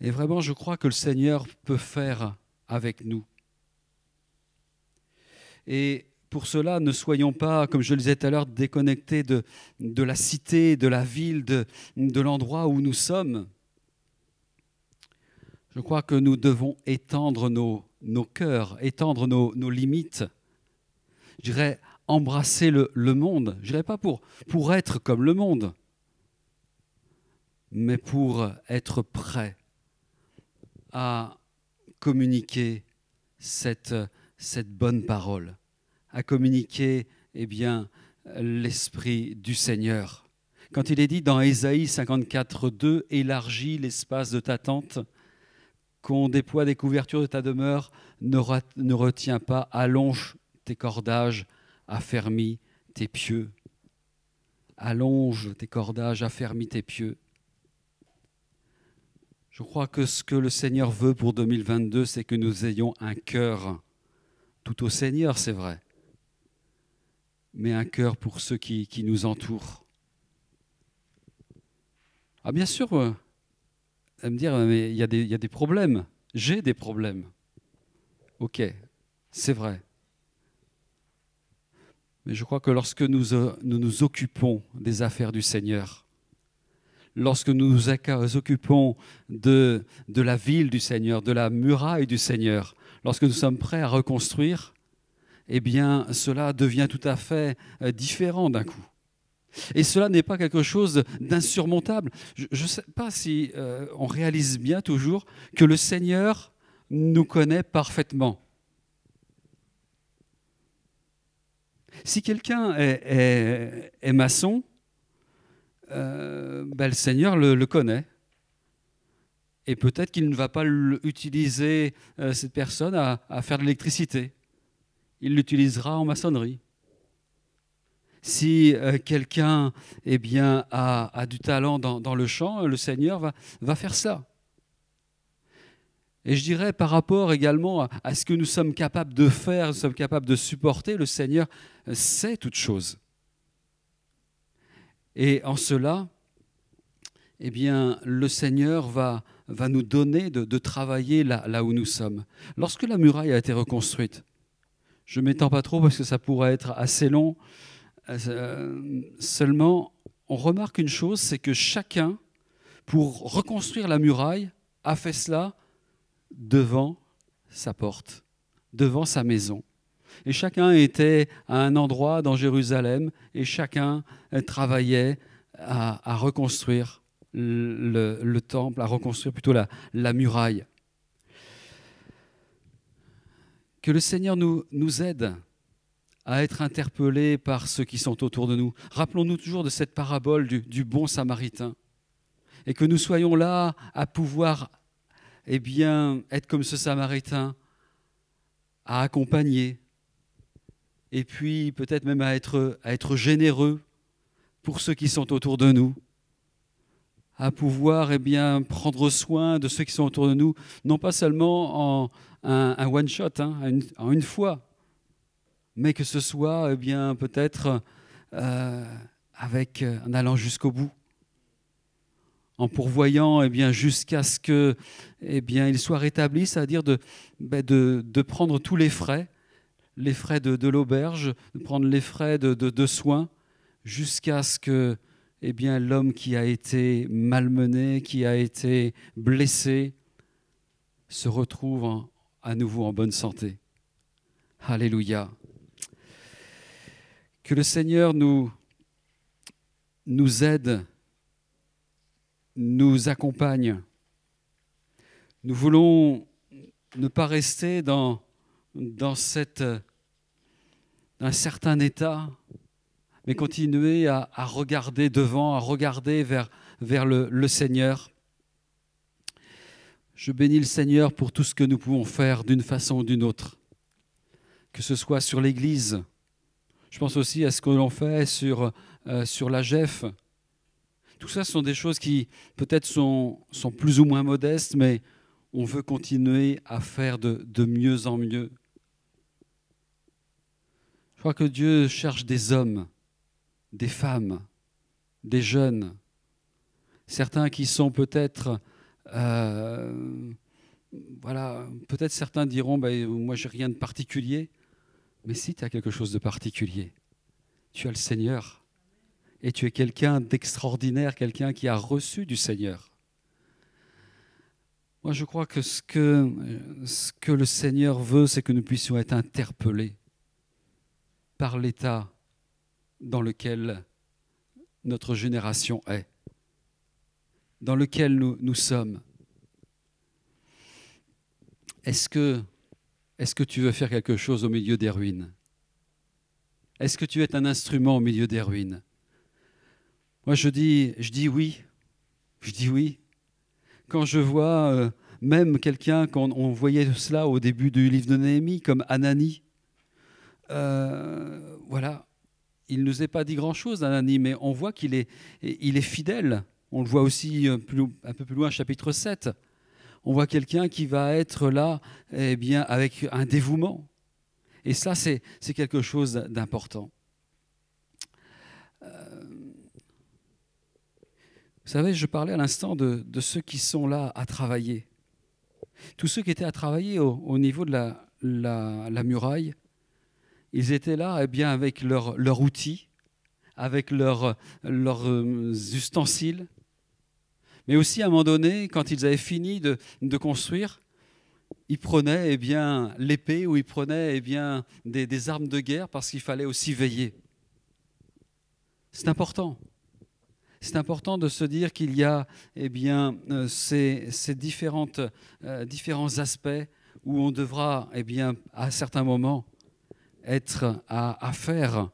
Speaker 3: Et vraiment, je crois que le Seigneur peut faire avec nous. Et pour cela, ne soyons pas, comme je le disais tout à l'heure, déconnectés de, la cité, de la ville, de l'endroit où nous sommes. Je crois que nous devons étendre nos, nos cœurs, étendre nos, limites. Je dirais embrasser le, monde. Je dirais pas pour, être comme le monde, mais pour être prêt à communiquer cette, bonne parole, à communiquer eh l'esprit du Seigneur. Quand il est dit dans Ésaïe 54, 2, élargis l'espace de ta tente, qu'on déploie des couvertures de ta demeure, ne, ne retiens pas, allonge tes cordages, affermis tes pieux. Allonge tes cordages, affermis tes pieux. Je crois que ce que le Seigneur veut pour 2022, c'est que nous ayons un cœur tout au Seigneur, c'est vrai, mais un cœur pour ceux qui, qui nous entourent. Ah bien sûr, euh, allez me dire, mais il y, a des- problèmes. J'ai des problèmes. Ok, c'est vrai. Mais je crois que lorsque nous euh, nous, occupons des affaires du Seigneur, lorsque nous nous occupons de, de la ville du Seigneur, de la muraille du Seigneur, lorsque nous sommes prêts à reconstruire, eh bien, cela devient tout à fait euh, différent d'un coup. Et cela n'est pas quelque chose d'insurmontable. Je ne sais pas si euh, on réalise bien toujours que le Seigneur nous connaît parfaitement. Si quelqu'un est, maçon, euh, ben, le Seigneur le, connaît. Et peut-être qu'il ne va pas utiliser euh, cette personne à, à faire de l'électricité. Il l'utilisera en maçonnerie. Si euh, quelqu'un eh bien, a, a du talent dans, dans le chant, le Seigneur va, va faire ça. Et je dirais par rapport également à, ce que nous sommes capables de faire, nous sommes capables de supporter, le Seigneur euh, sait toutes choses. Et en cela, eh bien, le Seigneur va, va nous donner de, de travailler là, là où nous sommes. Lorsque la muraille a été reconstruite, je ne m'étends pas trop parce que ça pourrait être assez long, euh, seulement on remarque une chose, c'est que chacun, pour reconstruire la muraille, a fait cela devant sa porte, devant sa maison. Et chacun était à un endroit dans Jérusalem et chacun euh, travaillait à, reconstruire le, le temple, à reconstruire plutôt la, muraille. Que le Seigneur nous aide à être interpellés par ceux qui sont autour de nous. Rappelons-nous toujours de cette parabole du, bon samaritain. Et que nous soyons là à pouvoir eh bien, être comme ce samaritain, à accompagner, et puis peut-être même à être, généreux pour ceux qui sont autour de nous, à pouvoir eh bien, prendre soin de ceux qui sont autour de nous, non pas seulement en un, one-shot, hein, en une fois, mais que ce soit eh bien, peut-être euh, avec, en allant jusqu'au bout, en pourvoyant eh bien, jusqu'à ce que eh bien, il soit rétabli, c'est-à-dire de, ben, de, de prendre tous les frais, les frais de, l'auberge, de prendre les frais de, de, soins, jusqu'à ce que eh bien, l'homme qui a été malmené, qui a été blessé, se retrouve à nouveau en bonne santé. Alléluia. Que le Seigneur nous, aide, nous accompagne. Nous voulons ne pas rester dans, un certain état, mais continuer à, regarder devant, à regarder vers, le Seigneur. Je bénis le Seigneur pour tout ce que nous pouvons faire d'une façon ou d'une autre, que ce soit sur l'Église. Je pense aussi à ce que l'on fait sur, euh, la GEF. Tout ça sont des choses qui peut-être sont, plus ou moins modestes, mais on veut continuer à faire de, de mieux en mieux. Je crois que Dieu cherche des hommes, des femmes, des jeunes, certains qui sont peut-être, euh, voilà, peut-être certains diront, ben, moi j'ai rien de particulier, mais si tu as quelque chose de particulier, tu as le Seigneur, et tu es quelqu'un d'extraordinaire, quelqu'un qui a reçu du Seigneur. Moi je crois que ce que, le Seigneur veut, c'est que nous puissions être interpellés par l'état dans lequel notre génération est, dans lequel nous, nous sommes. Est-ce que, est que tu veux faire quelque chose au milieu des ruines? Est-ce que tu es un instrument au milieu des ruines? Moi, je dis, je dis oui. Je dis oui. Quand je vois euh, même quelqu'un, quand on voyait cela au début du livre de Néhémie, comme Anani, euh, voilà, il ne nous est pas dit grand-chose, Anani, mais on voit qu'il est, est fidèle. On le voit aussi plus, un peu plus loin, chapitre 7. On voit quelqu'un qui va être là eh bien, avec un dévouement. Et ça, c'est quelque chose d'important. Euh, vous savez, je parlais à l'instant de, ceux qui sont là à travailler. Tous ceux qui étaient à travailler au, au niveau de la, muraille, ils étaient là eh bien, avec leurs leur outils, avec leurs leur, ustensiles. Mais aussi, à un moment donné, quand ils avaient fini de, construire, ils prenaient eh l'épée ou ils prenaient eh des, armes de guerre parce qu'il fallait aussi veiller. C'est important. C'est important de se dire qu'il y a eh bien, ces, euh, différents aspects où on devra, à certains moments, être à, à faire,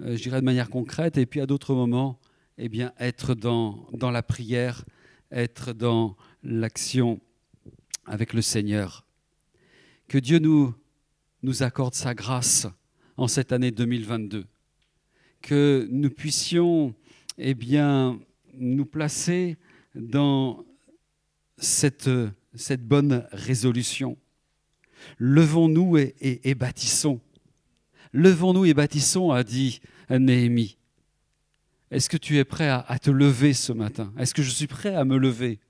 Speaker 3: euh, je dirais de manière concrète, et puis à d'autres moments, eh bien, être dans, dans la prière, être dans l'action avec le Seigneur. Que Dieu nous, nous accorde sa grâce en cette année 2022. Que nous puissions eh bien, nous placer dans cette, cette bonne résolution. Levons-nous et, et, et bâtissons. Levons-nous et bâtissons, a dit Néhémie. Est-ce que tu es prêt à, te lever ce matin? Est-ce que je suis prêt à me lever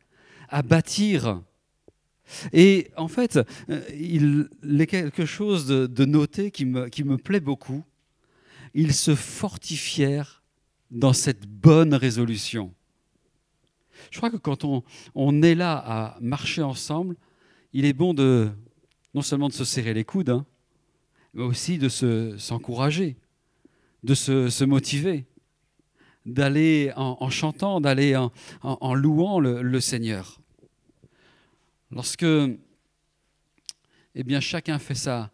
Speaker 3: À bâtir? Et en fait, il est quelque chose de, noté qui me, plaît beaucoup. Ils se fortifièrent dans cette bonne résolution. Je crois que quand on, est là à marcher ensemble, il est bon non seulement de se serrer les coudes, hein, mais aussi de s'encourager, se, de se motiver, d'aller en, chantant, d'aller en, louant le, Seigneur. Lorsque eh bien, chacun fait sa,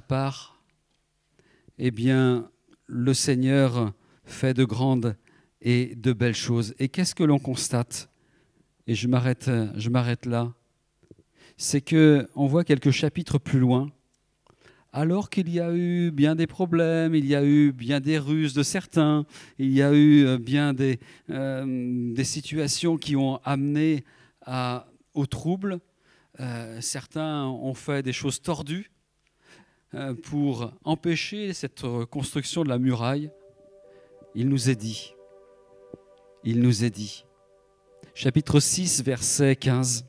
Speaker 3: part, eh bien, le Seigneur fait de grandes et de belles choses. Et qu'est-ce que l'on constate? Et je m'arrête, je m'arrête là. C'est que on voit quelques chapitres plus loin alors qu'il y a eu bien des problèmes, il y a eu bien des ruses de certains, il y a eu bien des, euh, des situations qui ont amené au trouble. Euh, certains ont fait des choses tordues euh, pour empêcher cette construction de la muraille. Il nous est dit, il nous est dit, chapitre 6, verset 15,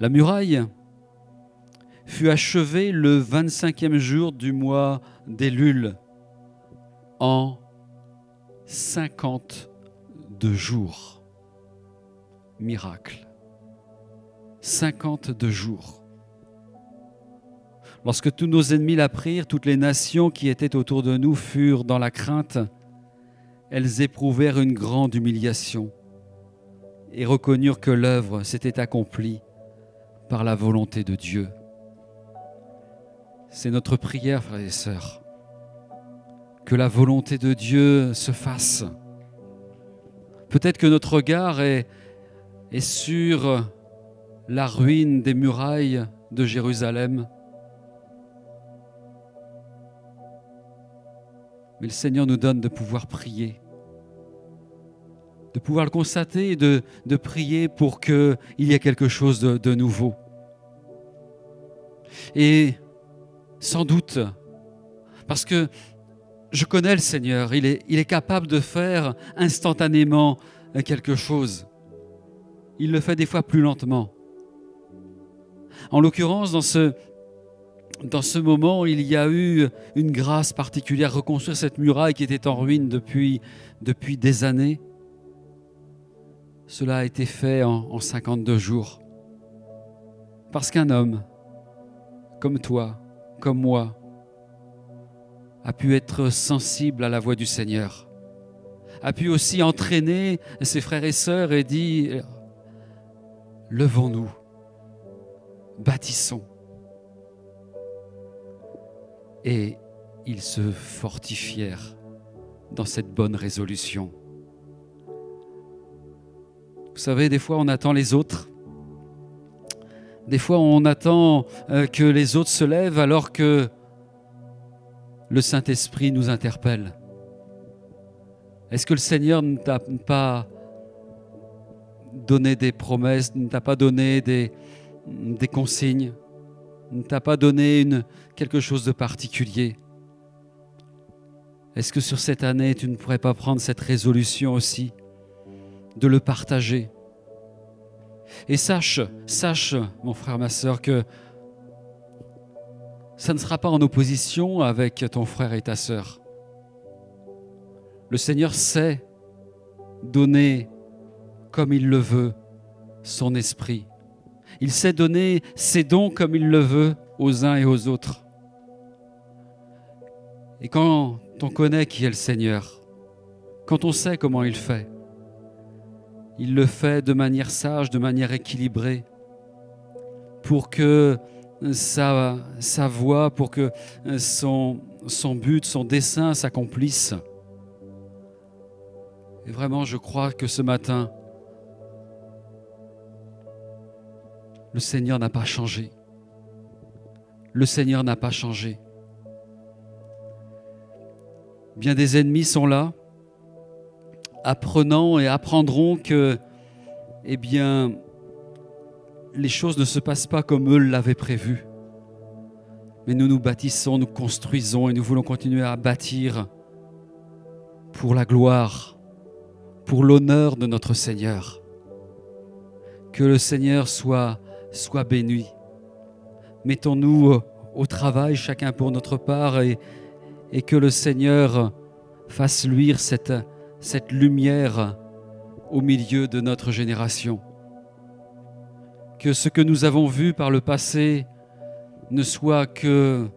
Speaker 3: La muraille fut achevée le 25e jour du mois d'Élul en 52 jours. Miracle. 52 jours. Lorsque tous nos ennemis la prirent, toutes les nations qui étaient autour de nous furent dans la crainte. Elles éprouvèrent une grande humiliation et reconnurent que l'œuvre s'était accomplie par la volonté de Dieu. C'est notre prière, frères et sœurs, que la volonté de Dieu se fasse. Peut-être que notre regard est, sur la ruine des murailles de Jérusalem. Mais le Seigneur nous donne de pouvoir prier, de pouvoir le constater et de, prier pour qu'il y ait quelque chose de, nouveau. Et sans doute, parce que je connais le Seigneur, il est, capable de faire instantanément quelque chose. Il le fait des fois plus lentement. En l'occurrence, dans ce, moment, il y a eu une grâce particulière, reconstruire cette muraille qui était en ruine depuis des années. Cela a été fait en, en 52 jours. Parce qu'un homme, comme toi, comme moi, a pu être sensible à la voix du Seigneur, a pu aussi entraîner ses frères et sœurs et dire, levons-nous, bâtissons. Et ils se fortifièrent dans cette bonne résolution. Vous savez, des fois on attend les autres. Des fois on attend euh, que les autres se lèvent alors que le Saint-Esprit nous interpelle. Est-ce que le Seigneur ne t'a pas donné des promesses, ne t'a pas donné des, consignes, ne t'a pas donné quelque chose de particulier? Est-ce que sur cette année, tu ne pourrais pas prendre cette résolution aussi, de le partager Et sache, sache, mon frère, ma soeur, que ça ne sera pas en opposition avec ton frère et ta sœur. Le Seigneur sait donner comme il le veut son esprit. Il sait donner ses dons comme il le veut aux uns et aux autres. Et quand on connaît qui est le Seigneur, quand on sait comment il fait, il le fait de manière sage, de manière équilibrée, pour que sa, voix, pour que son, son but, son dessein s'accomplisse. Et vraiment, je crois que ce matin, le Seigneur n'a pas changé. Le Seigneur n'a pas changé. Bien des ennemis sont là, apprenant et apprendront que, eh bien, les choses ne se passent pas comme eux l'avaient prévu. Mais nous nous bâtissons, nous construisons et nous voulons continuer à bâtir pour la gloire, pour l'honneur de notre Seigneur. Que le Seigneur soit, soit béni. Mettons-nous au travail, chacun pour notre part, et, et que le Seigneur fasse luire cette, cette lumière au milieu de notre génération que ce que nous avons vu par le passé ne soit que,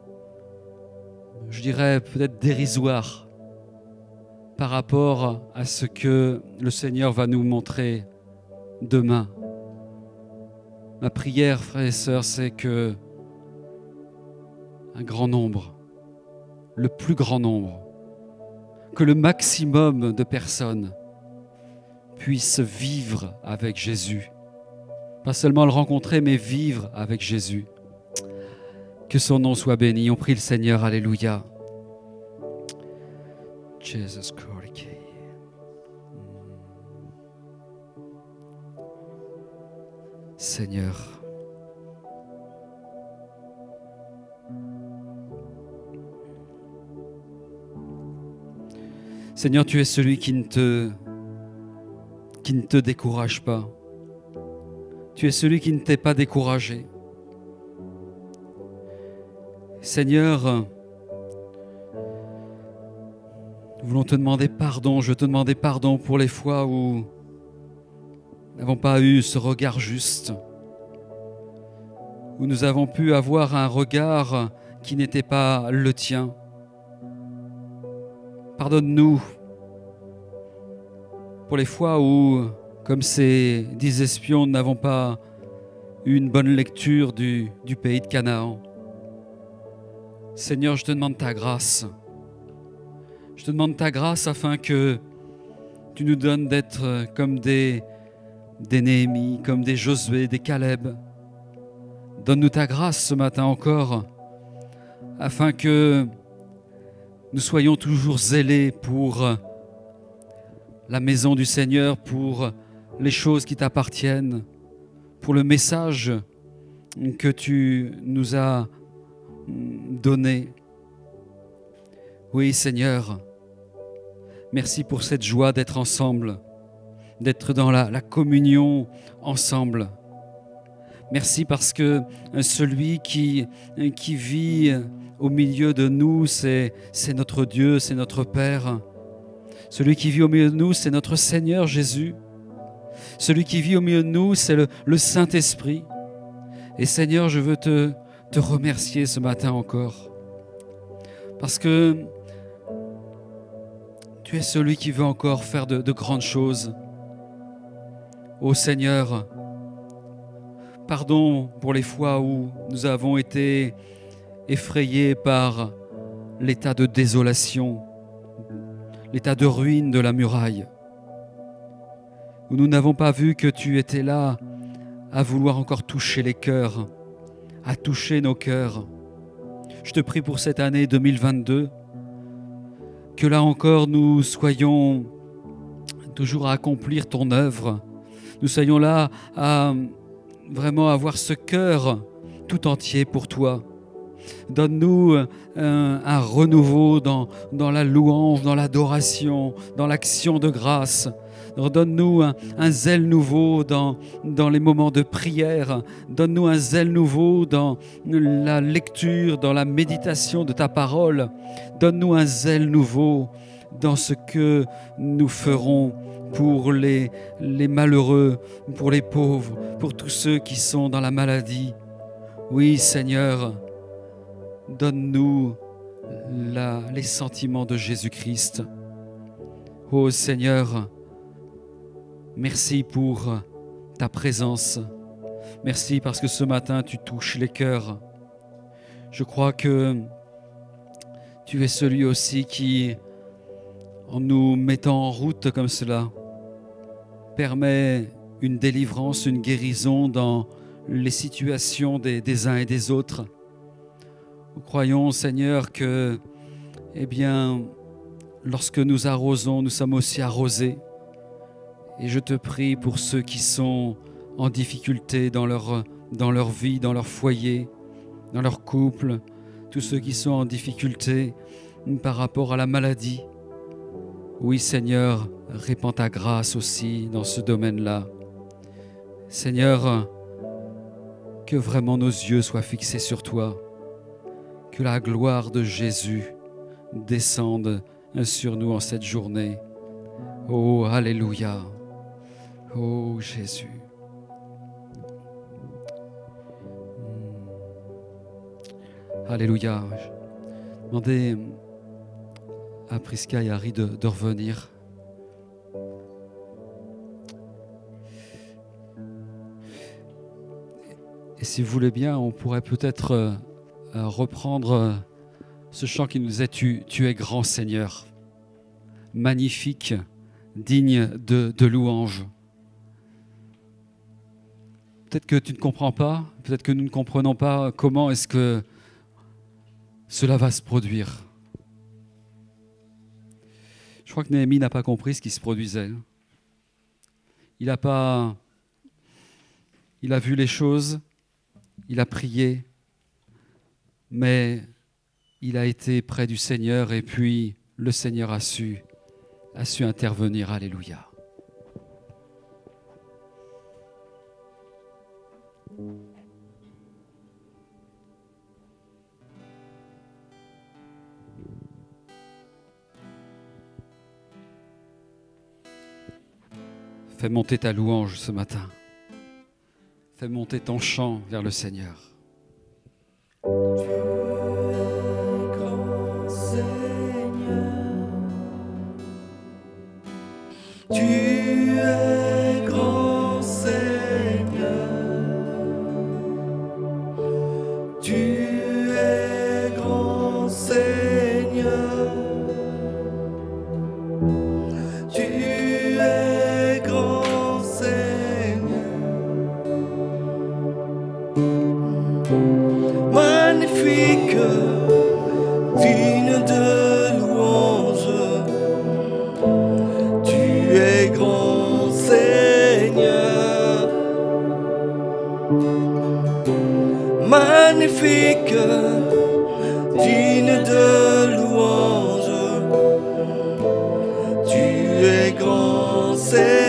Speaker 3: je dirais, peut-être dérisoire par rapport à ce que le Seigneur va nous montrer demain. Ma prière, frères et sœurs, c'est que un grand nombre, le plus grand nombre, que le maximum de personnes puissent vivre avec Jésus pas seulement le rencontrer, mais vivre avec Jésus. Que son nom soit béni. On prie le Seigneur. Alléluia. Jesus Christ. Seigneur. Seigneur, tu es celui qui ne te, décourage pas. Tu es celui qui ne t'est pas découragé. Seigneur, nous voulons te demander pardon. Je te demandais pardon pour les fois où nous n'avons pas eu ce regard juste, où nous avons pu avoir un regard qui n'était pas le tien. Pardonne-nous pour les fois où comme ces dix espions, nous n'avons pas eu une bonne lecture du, pays de Canaan. Seigneur, je te demande ta grâce. Je te demande ta grâce afin que Tu nous donnes d'être comme des, des comme des Josué, des Caleb. Donne-nous ta grâce ce matin encore, afin que nous soyons toujours zélés pour la maison du Seigneur, pour les choses qui t'appartiennent, pour le message que tu nous as donné. Oui, Seigneur, merci pour cette joie d'être ensemble, d'être dans la, communion ensemble. Merci parce que celui qui, qui vit au milieu de nous, c'est notre Dieu, c'est notre Père. Celui qui vit au milieu de nous, c'est notre Seigneur Jésus. Celui qui vit au milieu de nous, c'est le, Saint-Esprit. Et Seigneur, je veux te, te remercier ce matin encore. Parce que tu es celui qui veut encore faire de, de grandes choses. Ô Seigneur, pardon pour les fois où nous avons été effrayés par l'état de désolation, l'état de ruine de la muraille, où nous n'avons pas vu que tu étais là à vouloir encore toucher les cœurs, à toucher nos cœurs. Je te prie pour cette année 2022, que là encore nous soyons toujours à accomplir ton œuvre, nous soyons là à vraiment avoir ce cœur tout entier pour toi. Donne-nous un, un renouveau dans, la louange, dans l'adoration, dans l'action de grâce. Donne-nous un, zèle nouveau dans, les moments de prière. Donne-nous un zèle nouveau dans la lecture, dans la méditation de ta parole. Donne-nous un zèle nouveau dans ce que nous ferons pour les malheureux, pour les pauvres, pour tous ceux qui sont dans la maladie. Oui, Seigneur, donne-nous la- les sentiments de Jésus-Christ. Oh Seigneur, merci pour ta présence. Merci parce que ce matin tu touches les cœurs. Je crois que tu es celui aussi qui, en nous mettant en route comme cela, permet une délivrance, une guérison dans les situations des, des uns et des autres. Nous croyons, Seigneur, que, eh bien, lorsque nous arrosons, nous sommes aussi arrosés. Et je te prie pour ceux qui sont en difficulté dans leur, dans leur vie, dans leur foyer, dans leur couple, tous ceux qui sont en difficulté par rapport à la maladie. Oui, Seigneur, répands ta grâce aussi dans ce domaine-là. Seigneur, que vraiment nos yeux soient fixés sur toi, que la gloire de Jésus descende sur nous en cette journée. Oh, Alléluia. Oh, Jésus. Hmm. Alléluia. Je demandais à Prisca et Harry de, de revenir. Et si vous voulez bien, on pourrait peut-être euh, reprendre euh, ce chant qui nous disait tu, tu es grand Seigneur, magnifique, digne de, louange. Peut-être que tu ne comprends pas, peut-être que nous ne comprenons pas comment est-ce que cela va se produire. Je crois que Néhémie n'a pas compris ce qui se produisait. Il a pas il a vu les choses, il a prié, mais il a été près du Seigneur et puis le Seigneur a su intervenir. Alléluia. Fais monter ta louange ce matin. Fais monter ton chant vers le Seigneur.
Speaker 2: Grand Seigneur. Tu es magnifique, digne de louange. Tu es grand Seigneur, magnifique, digne de louange. Tu es grand Seigneur.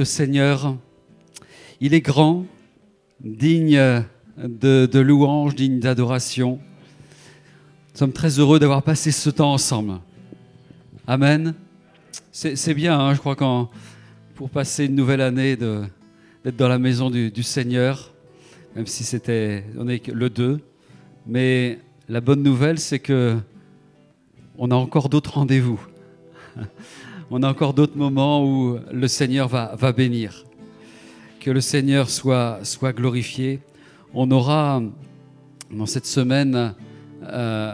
Speaker 3: Au Seigneur. Il est grand, digne de, de louange, digne d'adoration. Nous sommes très heureux d'avoir passé ce temps ensemble. Amen. C'est bien, hein, je crois, quand, pour passer une nouvelle année, d'être dans la maison du, Seigneur, même si c'était, on est le 2. Mais la bonne nouvelle, c'est que on a encore d'autres rendez-vous. On a encore d'autres moments où le Seigneur va, va bénir. Que le Seigneur soit, soit glorifié. On aura dans cette semaine euh,